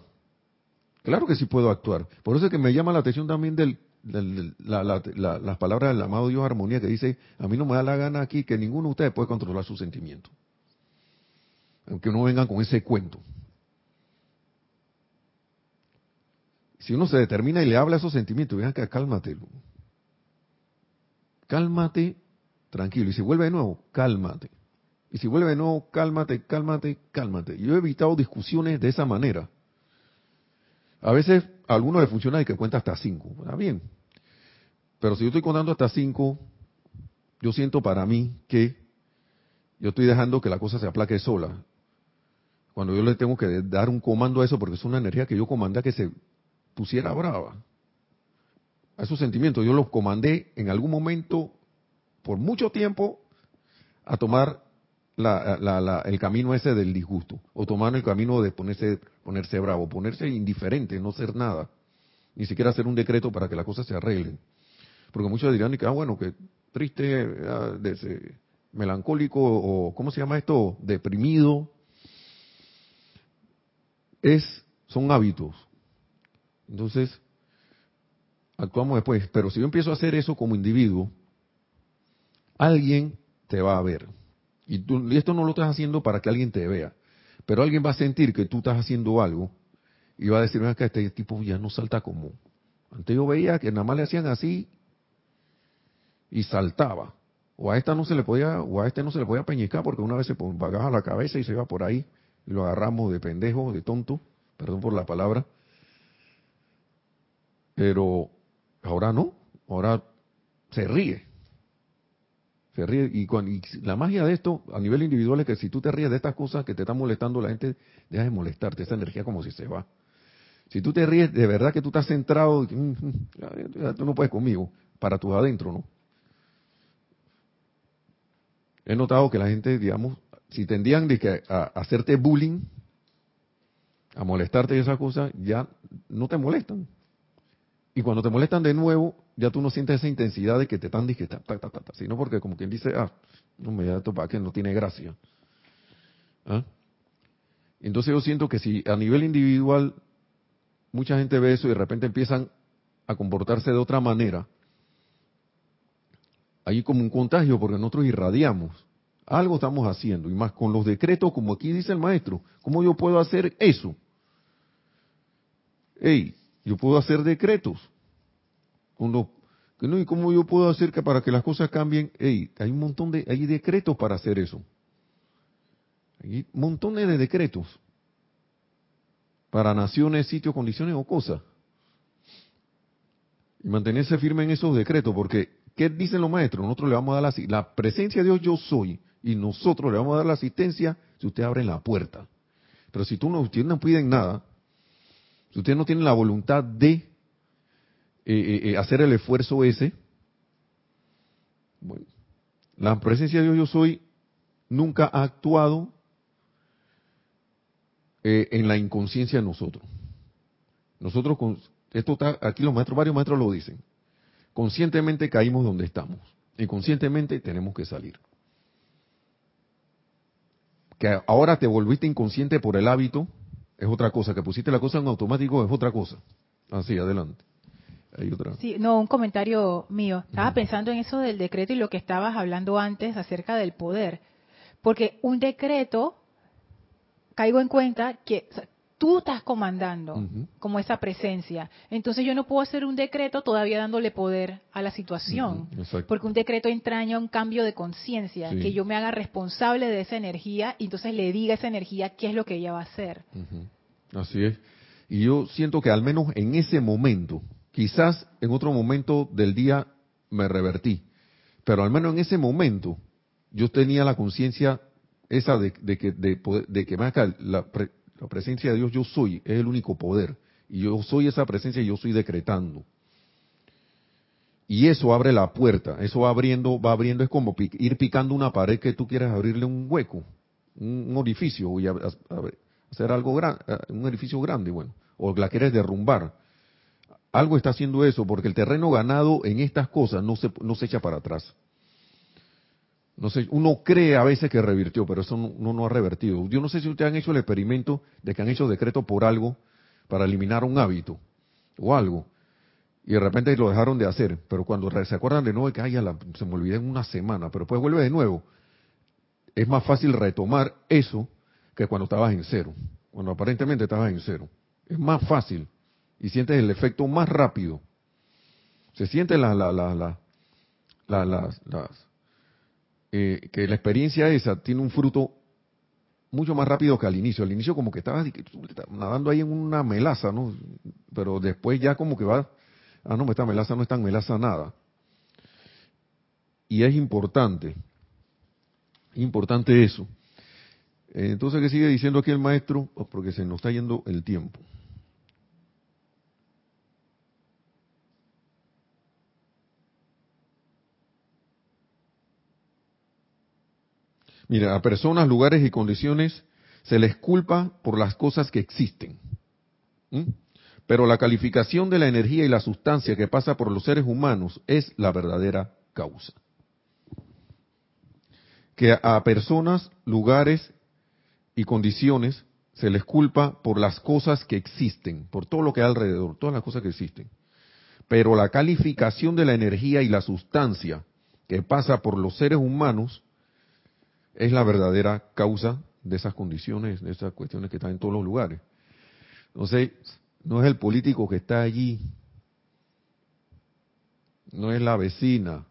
Claro que sí puedo actuar. Por eso es que me llama la atención también del, las palabras del amado Dios Armonía que dice, a mí no me da la gana aquí que ninguno de ustedes puede controlar sus sentimientos. Aunque no vengan con ese cuento. Si uno se determina y le habla esos sentimientos, vean que cálmate. Cálmate, tranquilo. Y si vuelve de nuevo, cálmate. Y si vuelve de nuevo, cálmate, cálmate, cálmate. Yo he evitado discusiones de esa manera. A veces a algunos le funciona y que cuenta hasta cinco. Está bien. Pero si yo estoy contando hasta cinco, yo siento para mí que yo estoy dejando que la cosa se aplaque sola. Cuando yo le tengo que dar un comando a eso, porque es una energía que yo comandé a que se pusiera brava. A esos sentimientos yo los comandé en algún momento, por mucho tiempo, a tomar el camino ese del disgusto, o tomar el camino de ponerse, ponerse bravo, ponerse indiferente, no ser nada, ni siquiera hacer un decreto para que las cosas se arreglen. Porque muchos dirán, que, ah, bueno, que triste, ah, melancólico, o ¿cómo se llama esto? Deprimido. Es, son hábitos. Entonces, actuamos después. Pero si yo empiezo a hacer eso como individuo, alguien te va a ver. Y, tú, esto no lo estás haciendo para que alguien te vea. Pero alguien va a sentir que tú estás haciendo algo y va a decir, que este tipo ya no salta como. Antes yo veía que nada más le hacían así y saltaba. O a esta no se le podía, o a este no se le podía peñicar porque una vez se bajaba la cabeza y se iba por ahí y lo agarramos de pendejo, de tonto, perdón por la palabra. Pero ahora no, ahora se ríe. Se ríe. Y, la magia de esto, a nivel individual, es que si tú te ríes de estas cosas que te están molestando, la gente deja de molestarte. Esa energía como si se va. Si tú te ríes, de verdad que tú estás centrado, mm, mm, tú no puedes conmigo, para tu adentro, ¿no? He notado que la gente, digamos, si tendían a, hacerte bullying, a molestarte y esas cosas, ya no te molestan. Y cuando te molestan de nuevo, ya tú no sientes esa intensidad de que te están diciendo, sino porque como quien dice, ah, no me da para que no tiene gracia. ¿Ah? Entonces yo siento que si a nivel individual mucha gente ve eso y de repente empiezan a comportarse de otra manera, hay como un contagio porque nosotros irradiamos. Algo estamos haciendo. Y más con los decretos, como aquí dice el maestro, ¿cómo yo puedo hacer eso? Ey, yo puedo hacer decretos. ¿Y cómo yo puedo hacer que para que las cosas cambien? Ey, hay un montón de, hay decretos para hacer eso. Hay montones de decretos. Para naciones, sitios, condiciones o cosas. Y mantenerse firme en esos decretos, porque ¿qué dicen los maestros? Nosotros le vamos a dar la, la presencia de Dios yo soy, y nosotros le vamos a dar la asistencia si usted abre la puerta. Pero si tú no, ustedes no piden nada, si usted no tiene la voluntad de eh, eh, eh, hacer el esfuerzo ese, bueno, la presencia de Dios yo soy nunca ha actuado en la inconsciencia de nosotros. Nosotros, con, esto está, aquí los maestros, varios maestros lo dicen, conscientemente caímos donde estamos, inconscientemente tenemos que salir. Que ahora te volviste inconsciente por el hábito, es otra cosa. Que pusiste la cosa en automático es otra cosa. Así, adelante. Hay otra. Sí, no, un comentario mío. Estaba pensando en eso del decreto y lo que estabas hablando antes acerca del poder. Porque un decreto, caigo en cuenta que tú estás comandando como esa presencia. Entonces yo no puedo hacer un decreto todavía dándole poder a la situación, porque un decreto entraña un cambio de conciencia, que yo me haga responsable de esa energía y entonces le diga a esa energía qué es lo que ella va a hacer. Así es. Y yo siento que al menos en ese momento, quizás en otro momento del día me revertí, pero al menos en ese momento yo tenía la conciencia esa de, que de, de que más la, la presencia de Dios yo soy, es el único poder. Y yo soy esa presencia y yo estoy decretando. Y eso abre la puerta, eso va abriendo, va abriendo, es como ir picando una pared que tú quieres abrirle un hueco. un, orificio y hacer algo grande, un edificio grande, bueno, o la quieres derrumbar. Algo está haciendo eso porque el terreno ganado en estas cosas no se, no se echa para atrás. No sé, uno cree a veces que revirtió, pero eso no, no, ha revertido. Yo no sé si ustedes han hecho el experimento de que han hecho decreto por algo para eliminar un hábito o algo y de repente lo dejaron de hacer, pero cuando se acuerdan de nuevo que se me olvidé en una semana, pero después vuelve de nuevo, es más fácil retomar eso que cuando estabas en cero, cuando aparentemente estabas en cero. Es más fácil y sientes el efecto más rápido. Se siente la, la, la, la, las, eh, que la experiencia esa tiene un fruto mucho más rápido que al inicio. Al inicio como que estabas nadando ahí en una melaza, ¿no? Pero después ya como que va ah, no, esta melaza no es tan melaza nada. Y es importante, importante eso. Entonces, ¿qué sigue diciendo aquí el maestro? Oh, porque se nos está yendo el tiempo. Mira, a personas, lugares y condiciones se les culpa por las cosas que existen. Pero la calificación de la energía y la sustancia que pasa por los seres humanos es la verdadera causa. Que a personas, lugares y condiciones se les culpa por las cosas que existen, por todo lo que hay alrededor, todas las cosas que existen. Pero la calificación de la energía y la sustancia que pasa por los seres humanos es la verdadera causa de esas condiciones, de esas cuestiones que están en todos los lugares. Entonces, no es el político que está allí, no es la vecina,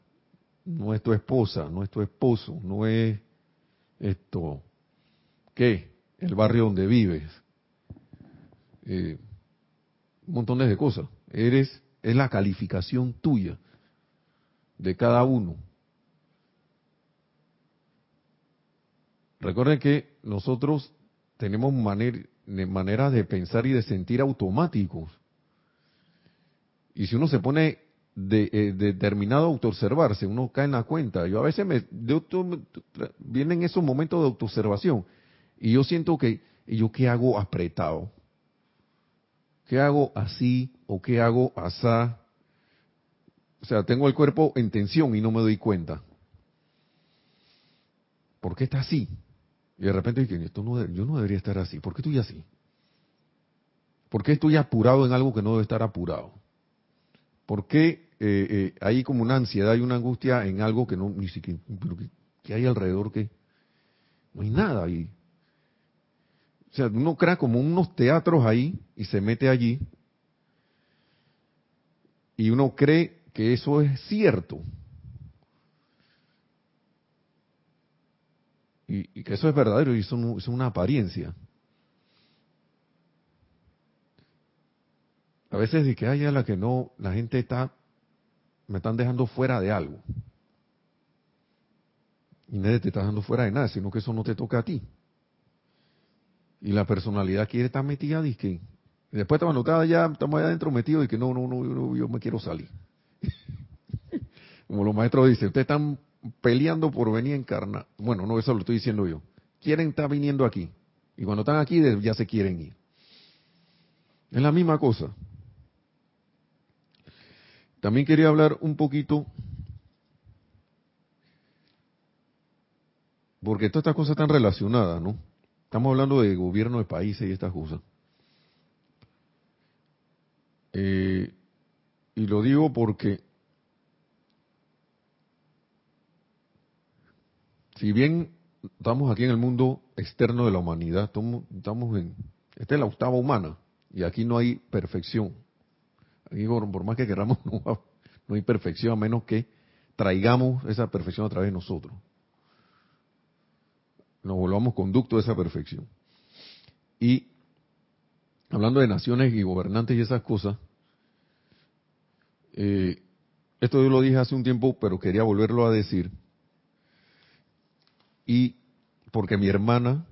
no es tu esposa, no es tu esposo, no es esto, ¿qué? El barrio donde vives. Eh, montones de cosas. Eres, es la calificación tuya de cada uno. Recuerden que nosotros tenemos manera, maneras de pensar y de sentir automáticos. Y si uno se pone de, eh, determinado a autoobservarse, uno cae en la cuenta. Yo a veces me, de vienen esos momentos de autoobservación y yo siento que, ¿y yo qué hago apretado? ¿Qué hago así o qué hago asá? O sea, tengo el cuerpo en tensión y no me doy cuenta. ¿Por qué está así? Y de repente dije, esto no, yo no debería estar así. ¿Por qué estoy así? ¿Por qué estoy apurado en algo que no debe estar apurado? ¿Por qué eh, eh, hay como una ansiedad y una angustia en algo que no, ni siquiera, que, hay alrededor que no hay nada ahí? O sea, uno crea como unos teatros ahí y se mete allí y uno cree que eso es cierto. Y, que eso es verdadero y es una apariencia. A veces dice que hay a la que no, la gente está, me están dejando fuera de algo. Y nadie te está dejando fuera de nada, sino que eso no te toca a ti. Y la personalidad quiere estar metida, y que después cuando está ya, estamos allá adentro metidos y que no, no, no, yo, yo me quiero salir. Como los maestros dicen, ustedes están peleando por venir a encarnar. Bueno, no, eso lo estoy diciendo yo. Quieren estar viniendo aquí. Y cuando están aquí ya se quieren ir. Es la misma cosa. También quería hablar un poquito, porque todas estas cosas están relacionadas, ¿no? Estamos hablando de gobierno de países y estas cosas. Eh, y lo digo porque si bien estamos aquí en el mundo externo de la humanidad, estamos en, esta es la octava humana, y aquí no hay perfección. Aquí por, más que queramos, no, hay perfección a menos que traigamos esa perfección a través de nosotros. Nos volvamos conducto de esa perfección. Y hablando de naciones y gobernantes y esas cosas, eh, esto yo lo dije hace un tiempo, pero quería volverlo a decir y porque mi hermana,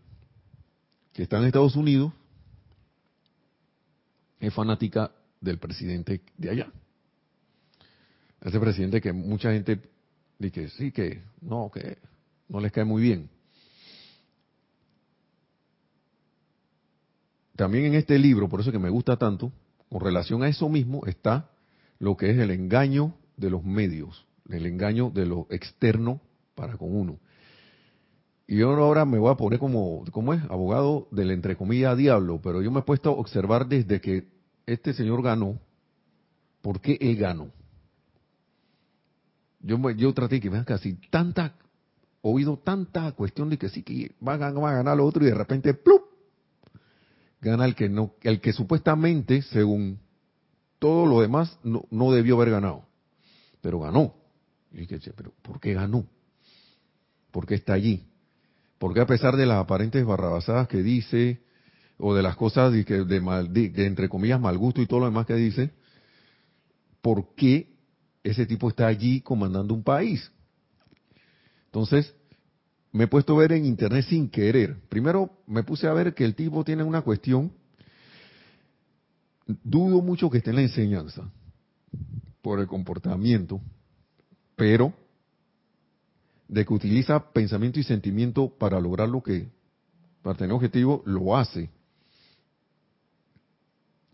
que está en Estados Unidos, es fanática del presidente de allá. Ese presidente que mucha gente dice sí, que no, que no les cae muy bien. también en este libro, por eso que me gusta tanto, con relación a eso mismo está lo que es el engaño de los medios, el engaño de lo externo para con uno. Y yo ahora me voy a poner como, ¿cómo es? Abogado del entre comillas diablo, pero yo me he puesto a observar desde que este señor ganó, ¿por qué él ganó? Yo, yo traté que vean casi tanta, oído tanta cuestión de que sí que va a, ganar, va a ganar lo otro y de repente, ¡plup! Gana el que no, el que supuestamente, según todo lo demás, no, no debió haber ganado. Pero ganó. Y dije, pero ¿por qué ganó? ¿Por qué está allí? Porque a pesar de las aparentes barrabasadas que dice, o de las cosas de, entre comillas mal gusto y todo lo demás que dice, ¿por qué ese tipo está allí comandando un país? Entonces, me he puesto a ver en internet sin querer. Primero me puse a ver que el tipo tiene una cuestión, dudo mucho que esté en la enseñanza, por el comportamiento, pero de que utiliza pensamiento y sentimiento para lograr lo que, para tener objetivo, lo hace.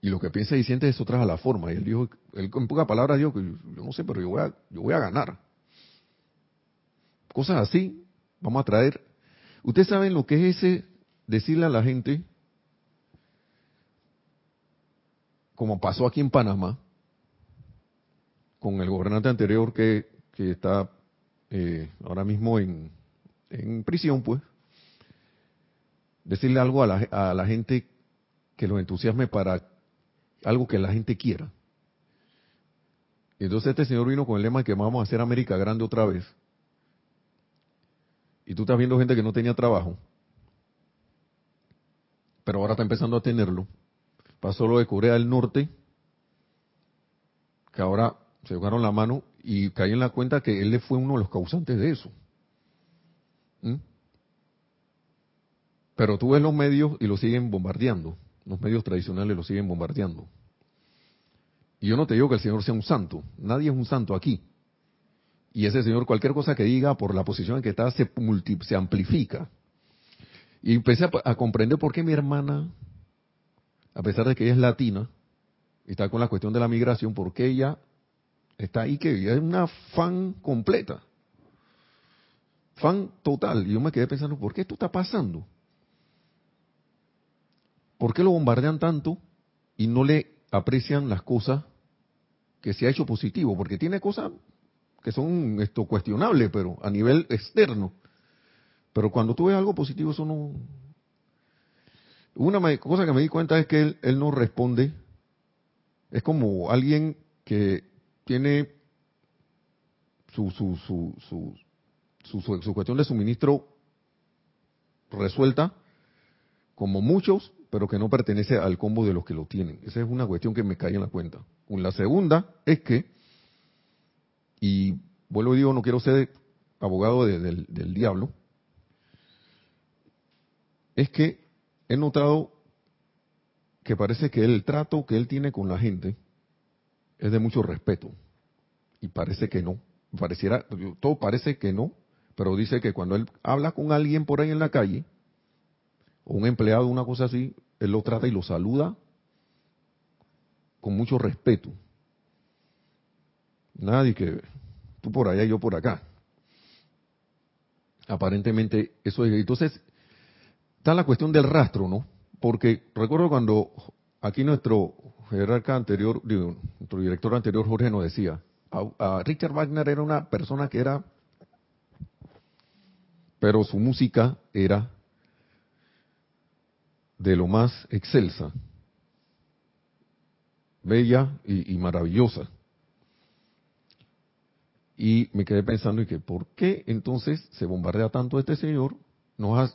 Y lo que piensa y siente es otra a la forma. Y él dijo, él en pocas palabras dijo que yo no sé, pero yo voy a, yo voy a ganar. Cosas así, vamos a traer. Ustedes saben lo que es ese decirle a la gente, como pasó aquí en Panamá, con el gobernante anterior que, que está eh, ahora mismo en, en, prisión, pues, decirle algo a la, a la gente que los entusiasme para algo que la gente quiera. Entonces este señor vino con el lema de que vamos a hacer América grande otra vez. Y tú estás viendo gente que no tenía trabajo, pero ahora está empezando a tenerlo. Pasó lo de Corea del Norte, que ahora se jugaron la mano y caí en la cuenta que él fue uno de los causantes de eso. ¿Mm? Pero tú ves los medios y lo siguen bombardeando. Los medios tradicionales lo siguen bombardeando. Y yo no te digo que el Señor sea un santo. Nadie es un santo aquí. Y ese Señor, cualquier cosa que diga, por la posición en que está, se, amplifica. Y empecé a, a, comprender por qué mi hermana, a pesar de que ella es latina, y está con la cuestión de la migración, por qué ella Está ahí que es una fan completa. Fan total. Y yo me quedé pensando, ¿por qué esto está pasando? ¿Por qué lo bombardean tanto y no le aprecian las cosas que se ha hecho positivo? Porque tiene cosas que son esto cuestionables, pero a nivel externo. Pero cuando tú ves algo positivo, eso no. Una cosa que me di cuenta es que él, él no responde. Es como alguien que tiene su, su, su, su, su cuestión de suministro resuelta, como muchos, pero que no pertenece al combo de los que lo tienen. Esa es una cuestión que me cae en la cuenta. La segunda es que, y vuelvo y digo, no quiero ser abogado del, del diablo, es que he notado que parece que el trato que él tiene con la gente es de mucho respeto. Y parece que no. Pareciera, todo parece que no, pero dice que cuando él habla con alguien por ahí en la calle, o un empleado, una cosa así, él lo trata y lo saluda con mucho respeto. Nadie que tú por allá y yo por acá. Aparentemente eso es. Entonces, está la cuestión del rastro, ¿no? Porque recuerdo cuando aquí nuestro jerarca anterior, nuestro director anterior Jorge nos decía, a, Richard Wagner era una persona que era, pero su música era de lo más excelsa, bella y, maravillosa. Y me quedé pensando y que por qué entonces se bombardea tanto este señor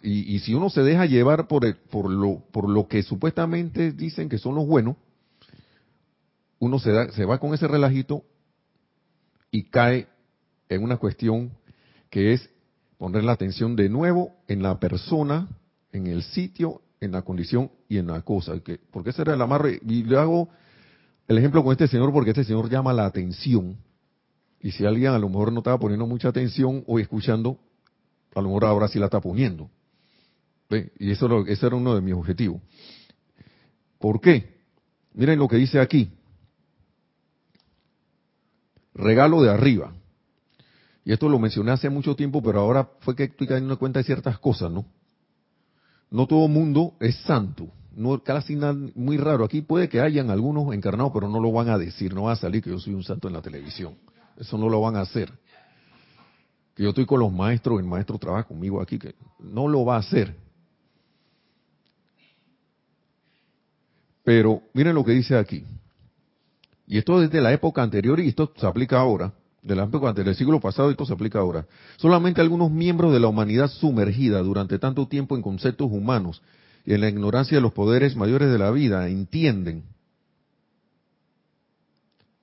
y, si uno se deja llevar por, el, por, lo, por lo que supuestamente dicen que son los buenos, uno se, da, se va con ese relajito y cae en una cuestión que es poner la atención de nuevo en la persona, en el sitio, en la condición y en la cosa. Que, porque ese era el amarre. Y le hago el ejemplo con este señor porque este señor llama la atención. Y si alguien a lo mejor no estaba poniendo mucha atención o escuchando, a lo mejor ahora sí la está poniendo. Y eso, eso era uno de mis objetivos. ¿Por qué? Miren lo que dice aquí. Regalo de arriba. Y esto lo mencioné hace mucho tiempo, pero ahora fue que estoy cayendo cuenta de ciertas cosas, ¿no? No todo mundo es santo. No, casi nada, muy raro. Aquí puede que hayan algunos encarnados, pero no lo van a decir. No va a salir que yo soy un santo en la televisión. Eso no lo van a hacer. Yo estoy con los maestros, el maestro trabaja conmigo aquí, que no lo va a hacer. Pero miren lo que dice aquí. Y esto desde la época anterior y esto se aplica ahora. De la época del siglo pasado, y esto se aplica ahora. Solamente algunos miembros de la humanidad sumergida durante tanto tiempo en conceptos humanos y en la ignorancia de los poderes mayores de la vida entienden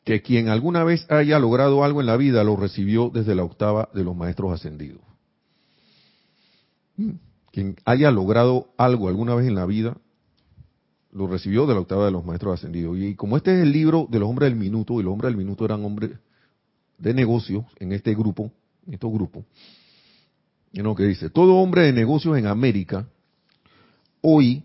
que quien alguna vez haya logrado algo en la vida lo recibió desde la octava de los maestros ascendidos. Mm. Quien haya logrado algo alguna vez en la vida lo recibió de la octava de los maestros ascendidos. Y como este es el libro de los hombres del minuto, y los hombres del minuto eran hombres de negocios en este grupo, en estos grupos, y lo que dice, todo hombre de negocios en América, hoy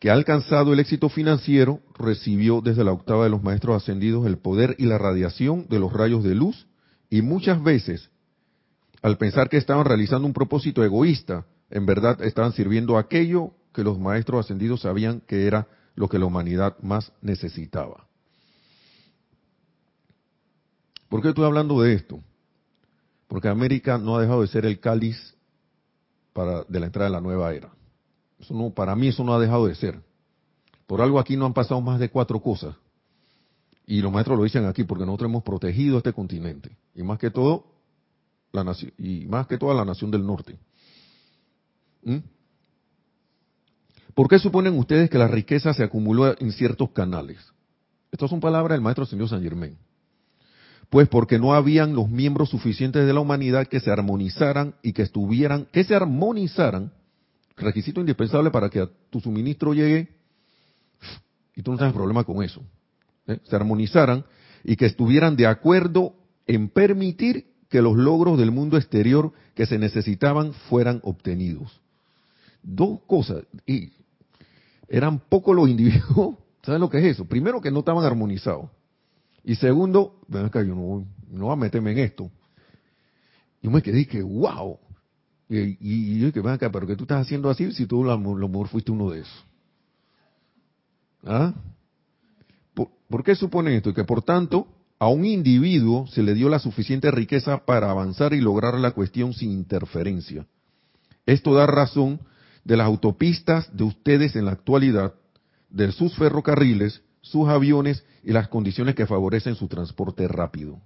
que ha alcanzado el éxito financiero, recibió desde la octava de los maestros ascendidos el poder y la radiación de los rayos de luz y muchas veces, al pensar que estaban realizando un propósito egoísta, en verdad estaban sirviendo aquello que los maestros ascendidos sabían que era lo que la humanidad más necesitaba. ¿Por qué estoy hablando de esto? Porque América no ha dejado de ser el cáliz para, de la entrada de la nueva era. Eso no, para mí eso no ha dejado de ser. Por algo aquí no han pasado más de cuatro cosas. Y los maestros lo dicen aquí porque nosotros hemos protegido este continente. Y más que todo, la nación, y más que toda la nación del norte. ¿Mm? ¿Por qué suponen ustedes que la riqueza se acumuló en ciertos canales? Estas son palabras del maestro señor San Germain. Pues porque no habían los miembros suficientes de la humanidad que se armonizaran y que estuvieran, que se armonizaran requisito indispensable para que a tu suministro llegue y tú no tengas problema con eso. ¿eh? Se armonizaran y que estuvieran de acuerdo en permitir que los logros del mundo exterior que se necesitaban fueran obtenidos. Dos cosas, y eran pocos los individuos, ¿saben lo que es eso? Primero que no estaban armonizados. Y segundo, acá, yo no, no voy a meterme en esto. Y me quedé que, wow, y, yo que ven acá, pero que tú estás haciendo así si tú a lo mejor fuiste uno de esos. ¿Ah? ¿Por, qué suponen esto? Que por tanto, a un individuo se le dio la suficiente riqueza para avanzar y lograr la cuestión sin interferencia. Esto da razón de las autopistas de ustedes en la actualidad, de sus ferrocarriles, sus aviones y las condiciones que favorecen su transporte rápido.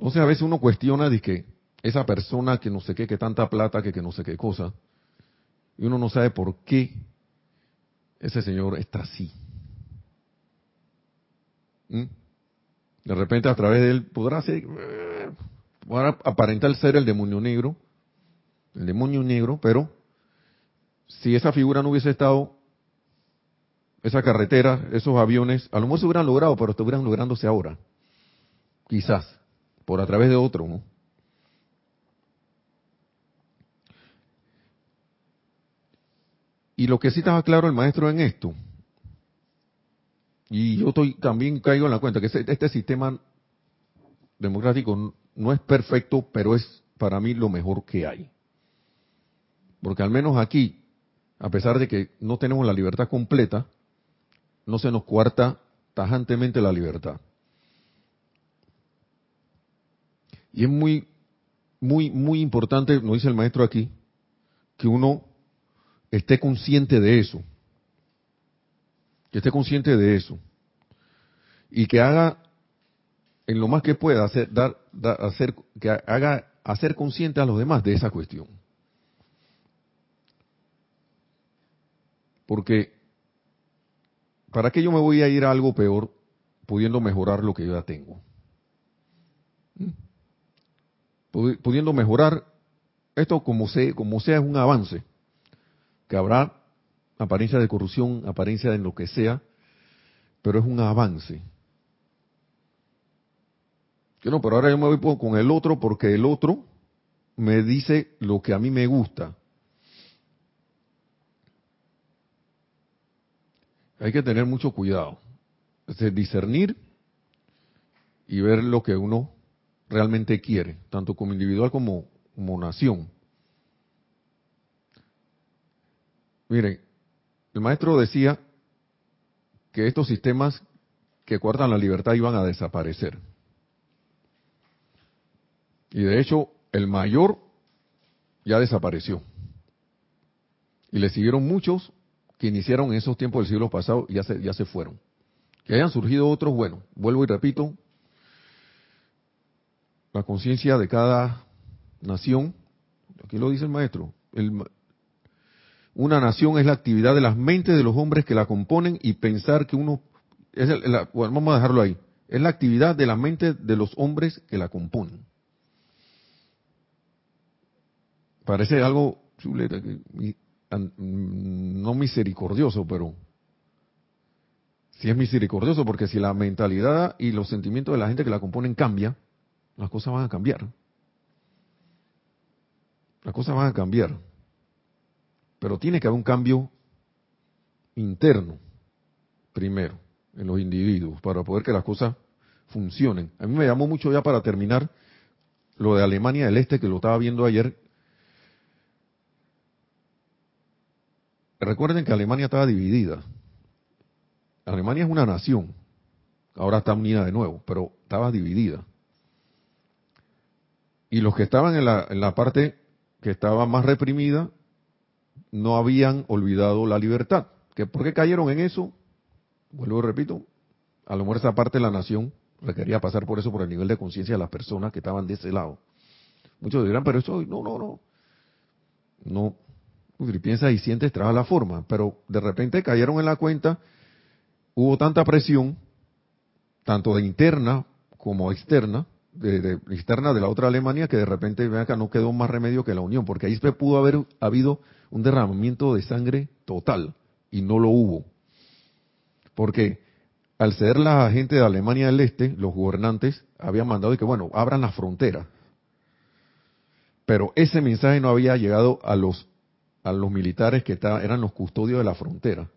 O sea, a veces uno cuestiona de que esa persona que no sé qué, que tanta plata, que, que no sé qué cosa, y uno no sabe por qué ese señor está así. ¿Mm? De repente a través de él podrá ser, podrá aparentar ser el demonio negro, el demonio negro, pero si esa figura no hubiese estado, esa carretera, esos aviones, a lo mejor se hubieran logrado, pero estuvieran lográndose ahora. Quizás, por a través de otro, ¿no? Y lo que sí estaba claro el maestro en esto, y yo estoy, también caigo en la cuenta que este sistema democrático no es perfecto, pero es para mí lo mejor que hay. Porque al menos aquí, a pesar de que no tenemos la libertad completa, no se nos cuarta tajantemente la libertad. Y es muy, muy, muy importante, nos dice el maestro aquí, que uno esté consciente de eso. Que esté consciente de eso. Y que haga en lo más que pueda hacer, dar, hacer, que haga hacer consciente a los demás de esa cuestión. Porque, ¿para qué yo me voy a ir a algo peor pudiendo mejorar lo que yo ya tengo? ¿Mm? Pudiendo mejorar, esto como sea, como sea es un avance que habrá apariencia de corrupción, apariencia de lo que sea, pero es un avance. Que no, pero ahora yo me voy con el otro porque el otro me dice lo que a mí me gusta. hay que tener mucho cuidado. Es discernir y ver lo que uno realmente quiere, tanto como individual como como nación. Miren, el maestro decía que estos sistemas que cuartan la libertad iban a desaparecer. Y de hecho, el mayor ya desapareció. Y le siguieron muchos que iniciaron en esos tiempos del siglo pasado y ya se, ya se fueron. Que hayan surgido otros, bueno, vuelvo y repito, la conciencia de cada nación, aquí lo dice el maestro, una nación es la actividad de las mentes de los hombres que la componen y pensar que uno, es vamos a dejarlo ahí, es la actividad de la mente de los hombres que la componen. Parece algo chuleta, no misericordioso, pero sí es misericordioso, porque si la mentalidad y los sentimientos de la gente que la componen cambia, las cosas van a cambiar. Las cosas van a cambiar. Pero tiene que haber un cambio interno, primero, en los individuos, para poder que las cosas funcionen. A mí me llamó mucho ya para terminar lo de Alemania del Este, que lo estaba viendo ayer. Recuerden que Alemania estaba dividida. Alemania es una nación. Ahora está unida de nuevo, pero estaba dividida. Y los que estaban en la, en la parte que estaba más reprimida, no habían olvidado la libertad. ¿Que ¿Por qué cayeron en eso? Vuelvo y repito, a lo mejor esa parte de la nación requería pasar por eso, por el nivel de conciencia de las personas que estaban de ese lado. Muchos dirán, pero eso, no, no, no. No, si piensa y sientes, trabaja la forma. Pero de repente cayeron en la cuenta, hubo tanta presión, tanto de interna como externa, de, externa de la otra Alemania que de repente vean acá no quedó más remedio que la unión, porque ahí pudo haber habido un derramamiento de sangre total y no lo hubo. Porque al ser la gente de Alemania del Este, los gobernantes habían mandado que, bueno, abran la frontera. Pero ese mensaje no había llegado a los, a los militares que eran los custodios de la frontera.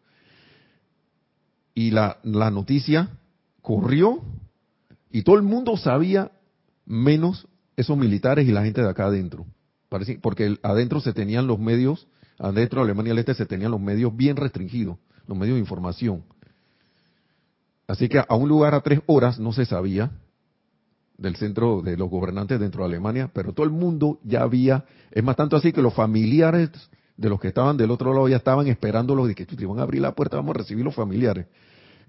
Y la, la noticia corrió y todo el mundo sabía menos esos militares y la gente de acá adentro. Porque adentro se tenían los medios, adentro de Alemania del Este se tenían los medios bien restringidos, los medios de información. Así que a un lugar a tres horas no se sabía del centro de los gobernantes dentro de Alemania, pero todo el mundo ya había, es más tanto así que los familiares de los que estaban del otro lado ya estaban esperando los de que te van a abrir la puerta, vamos a recibir los familiares.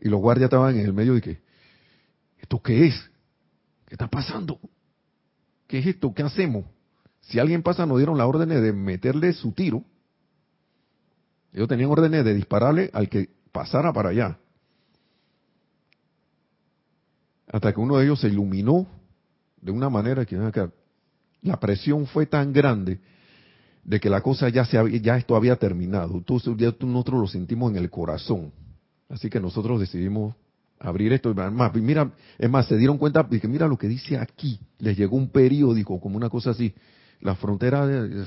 Y los guardias estaban en el medio de que, ¿esto qué es? ¿Qué está pasando? ¿Qué es esto? ¿Qué hacemos? Si alguien pasa, nos dieron la orden de meterle su tiro. Ellos tenían órdenes de dispararle al que pasara para allá. Hasta que uno de ellos se iluminó de una manera que la presión fue tan grande de que la cosa ya se ya esto había terminado. Entonces nosotros lo sentimos en el corazón. Así que nosotros decidimos abrir esto. Más, mira, es más, se dieron cuenta que mira lo que dice aquí. Les llegó un periódico, como una cosa así. La frontera, de,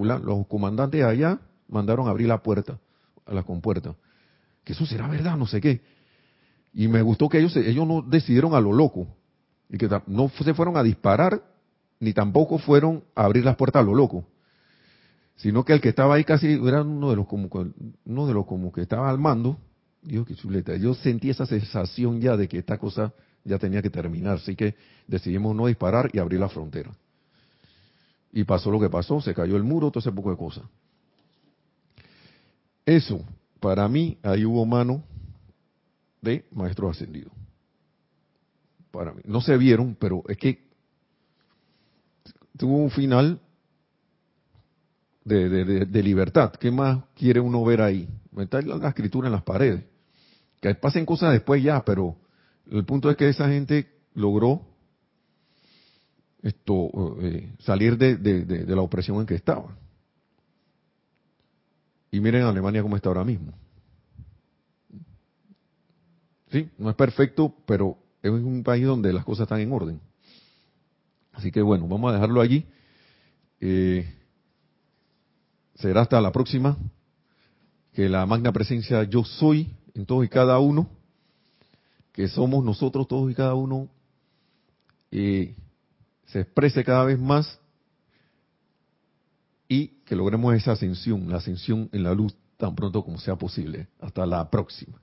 los comandantes allá mandaron a abrir la puerta, a la compuerta. Que eso será verdad, no sé qué. Y me gustó que ellos, ellos no decidieron a lo loco. Y que no se fueron a disparar, ni tampoco fueron a abrir las puertas a lo loco. Sino que el que estaba ahí casi era uno de los como, uno de los como que estaba al mando, Dios, qué chuleta. Yo sentí esa sensación ya de que esta cosa ya tenía que terminar, así que decidimos no disparar y abrir la frontera. Y pasó lo que pasó, se cayó el muro, todo ese poco de cosas. Eso, para mí, ahí hubo mano de maestro ascendido. Para mí. No se vieron, pero es que tuvo un final de, de libertad. ¿Qué más quiere uno ver ahí? Está la escritura en las paredes. Que pasen cosas después ya, pero el punto es que esa gente logró esto eh, salir de, la opresión en que estaba. Y miren Alemania cómo está ahora mismo. Sí, no es perfecto, pero es un país donde las cosas están en orden. Así que bueno, vamos a dejarlo allí. Eh, será hasta la próxima que la magna presencia yo soy en todos y cada uno, que somos nosotros todos y cada uno, eh, se exprese cada vez más y que logremos esa ascensión, la ascensión en la luz tan pronto como sea posible. Hasta la próxima.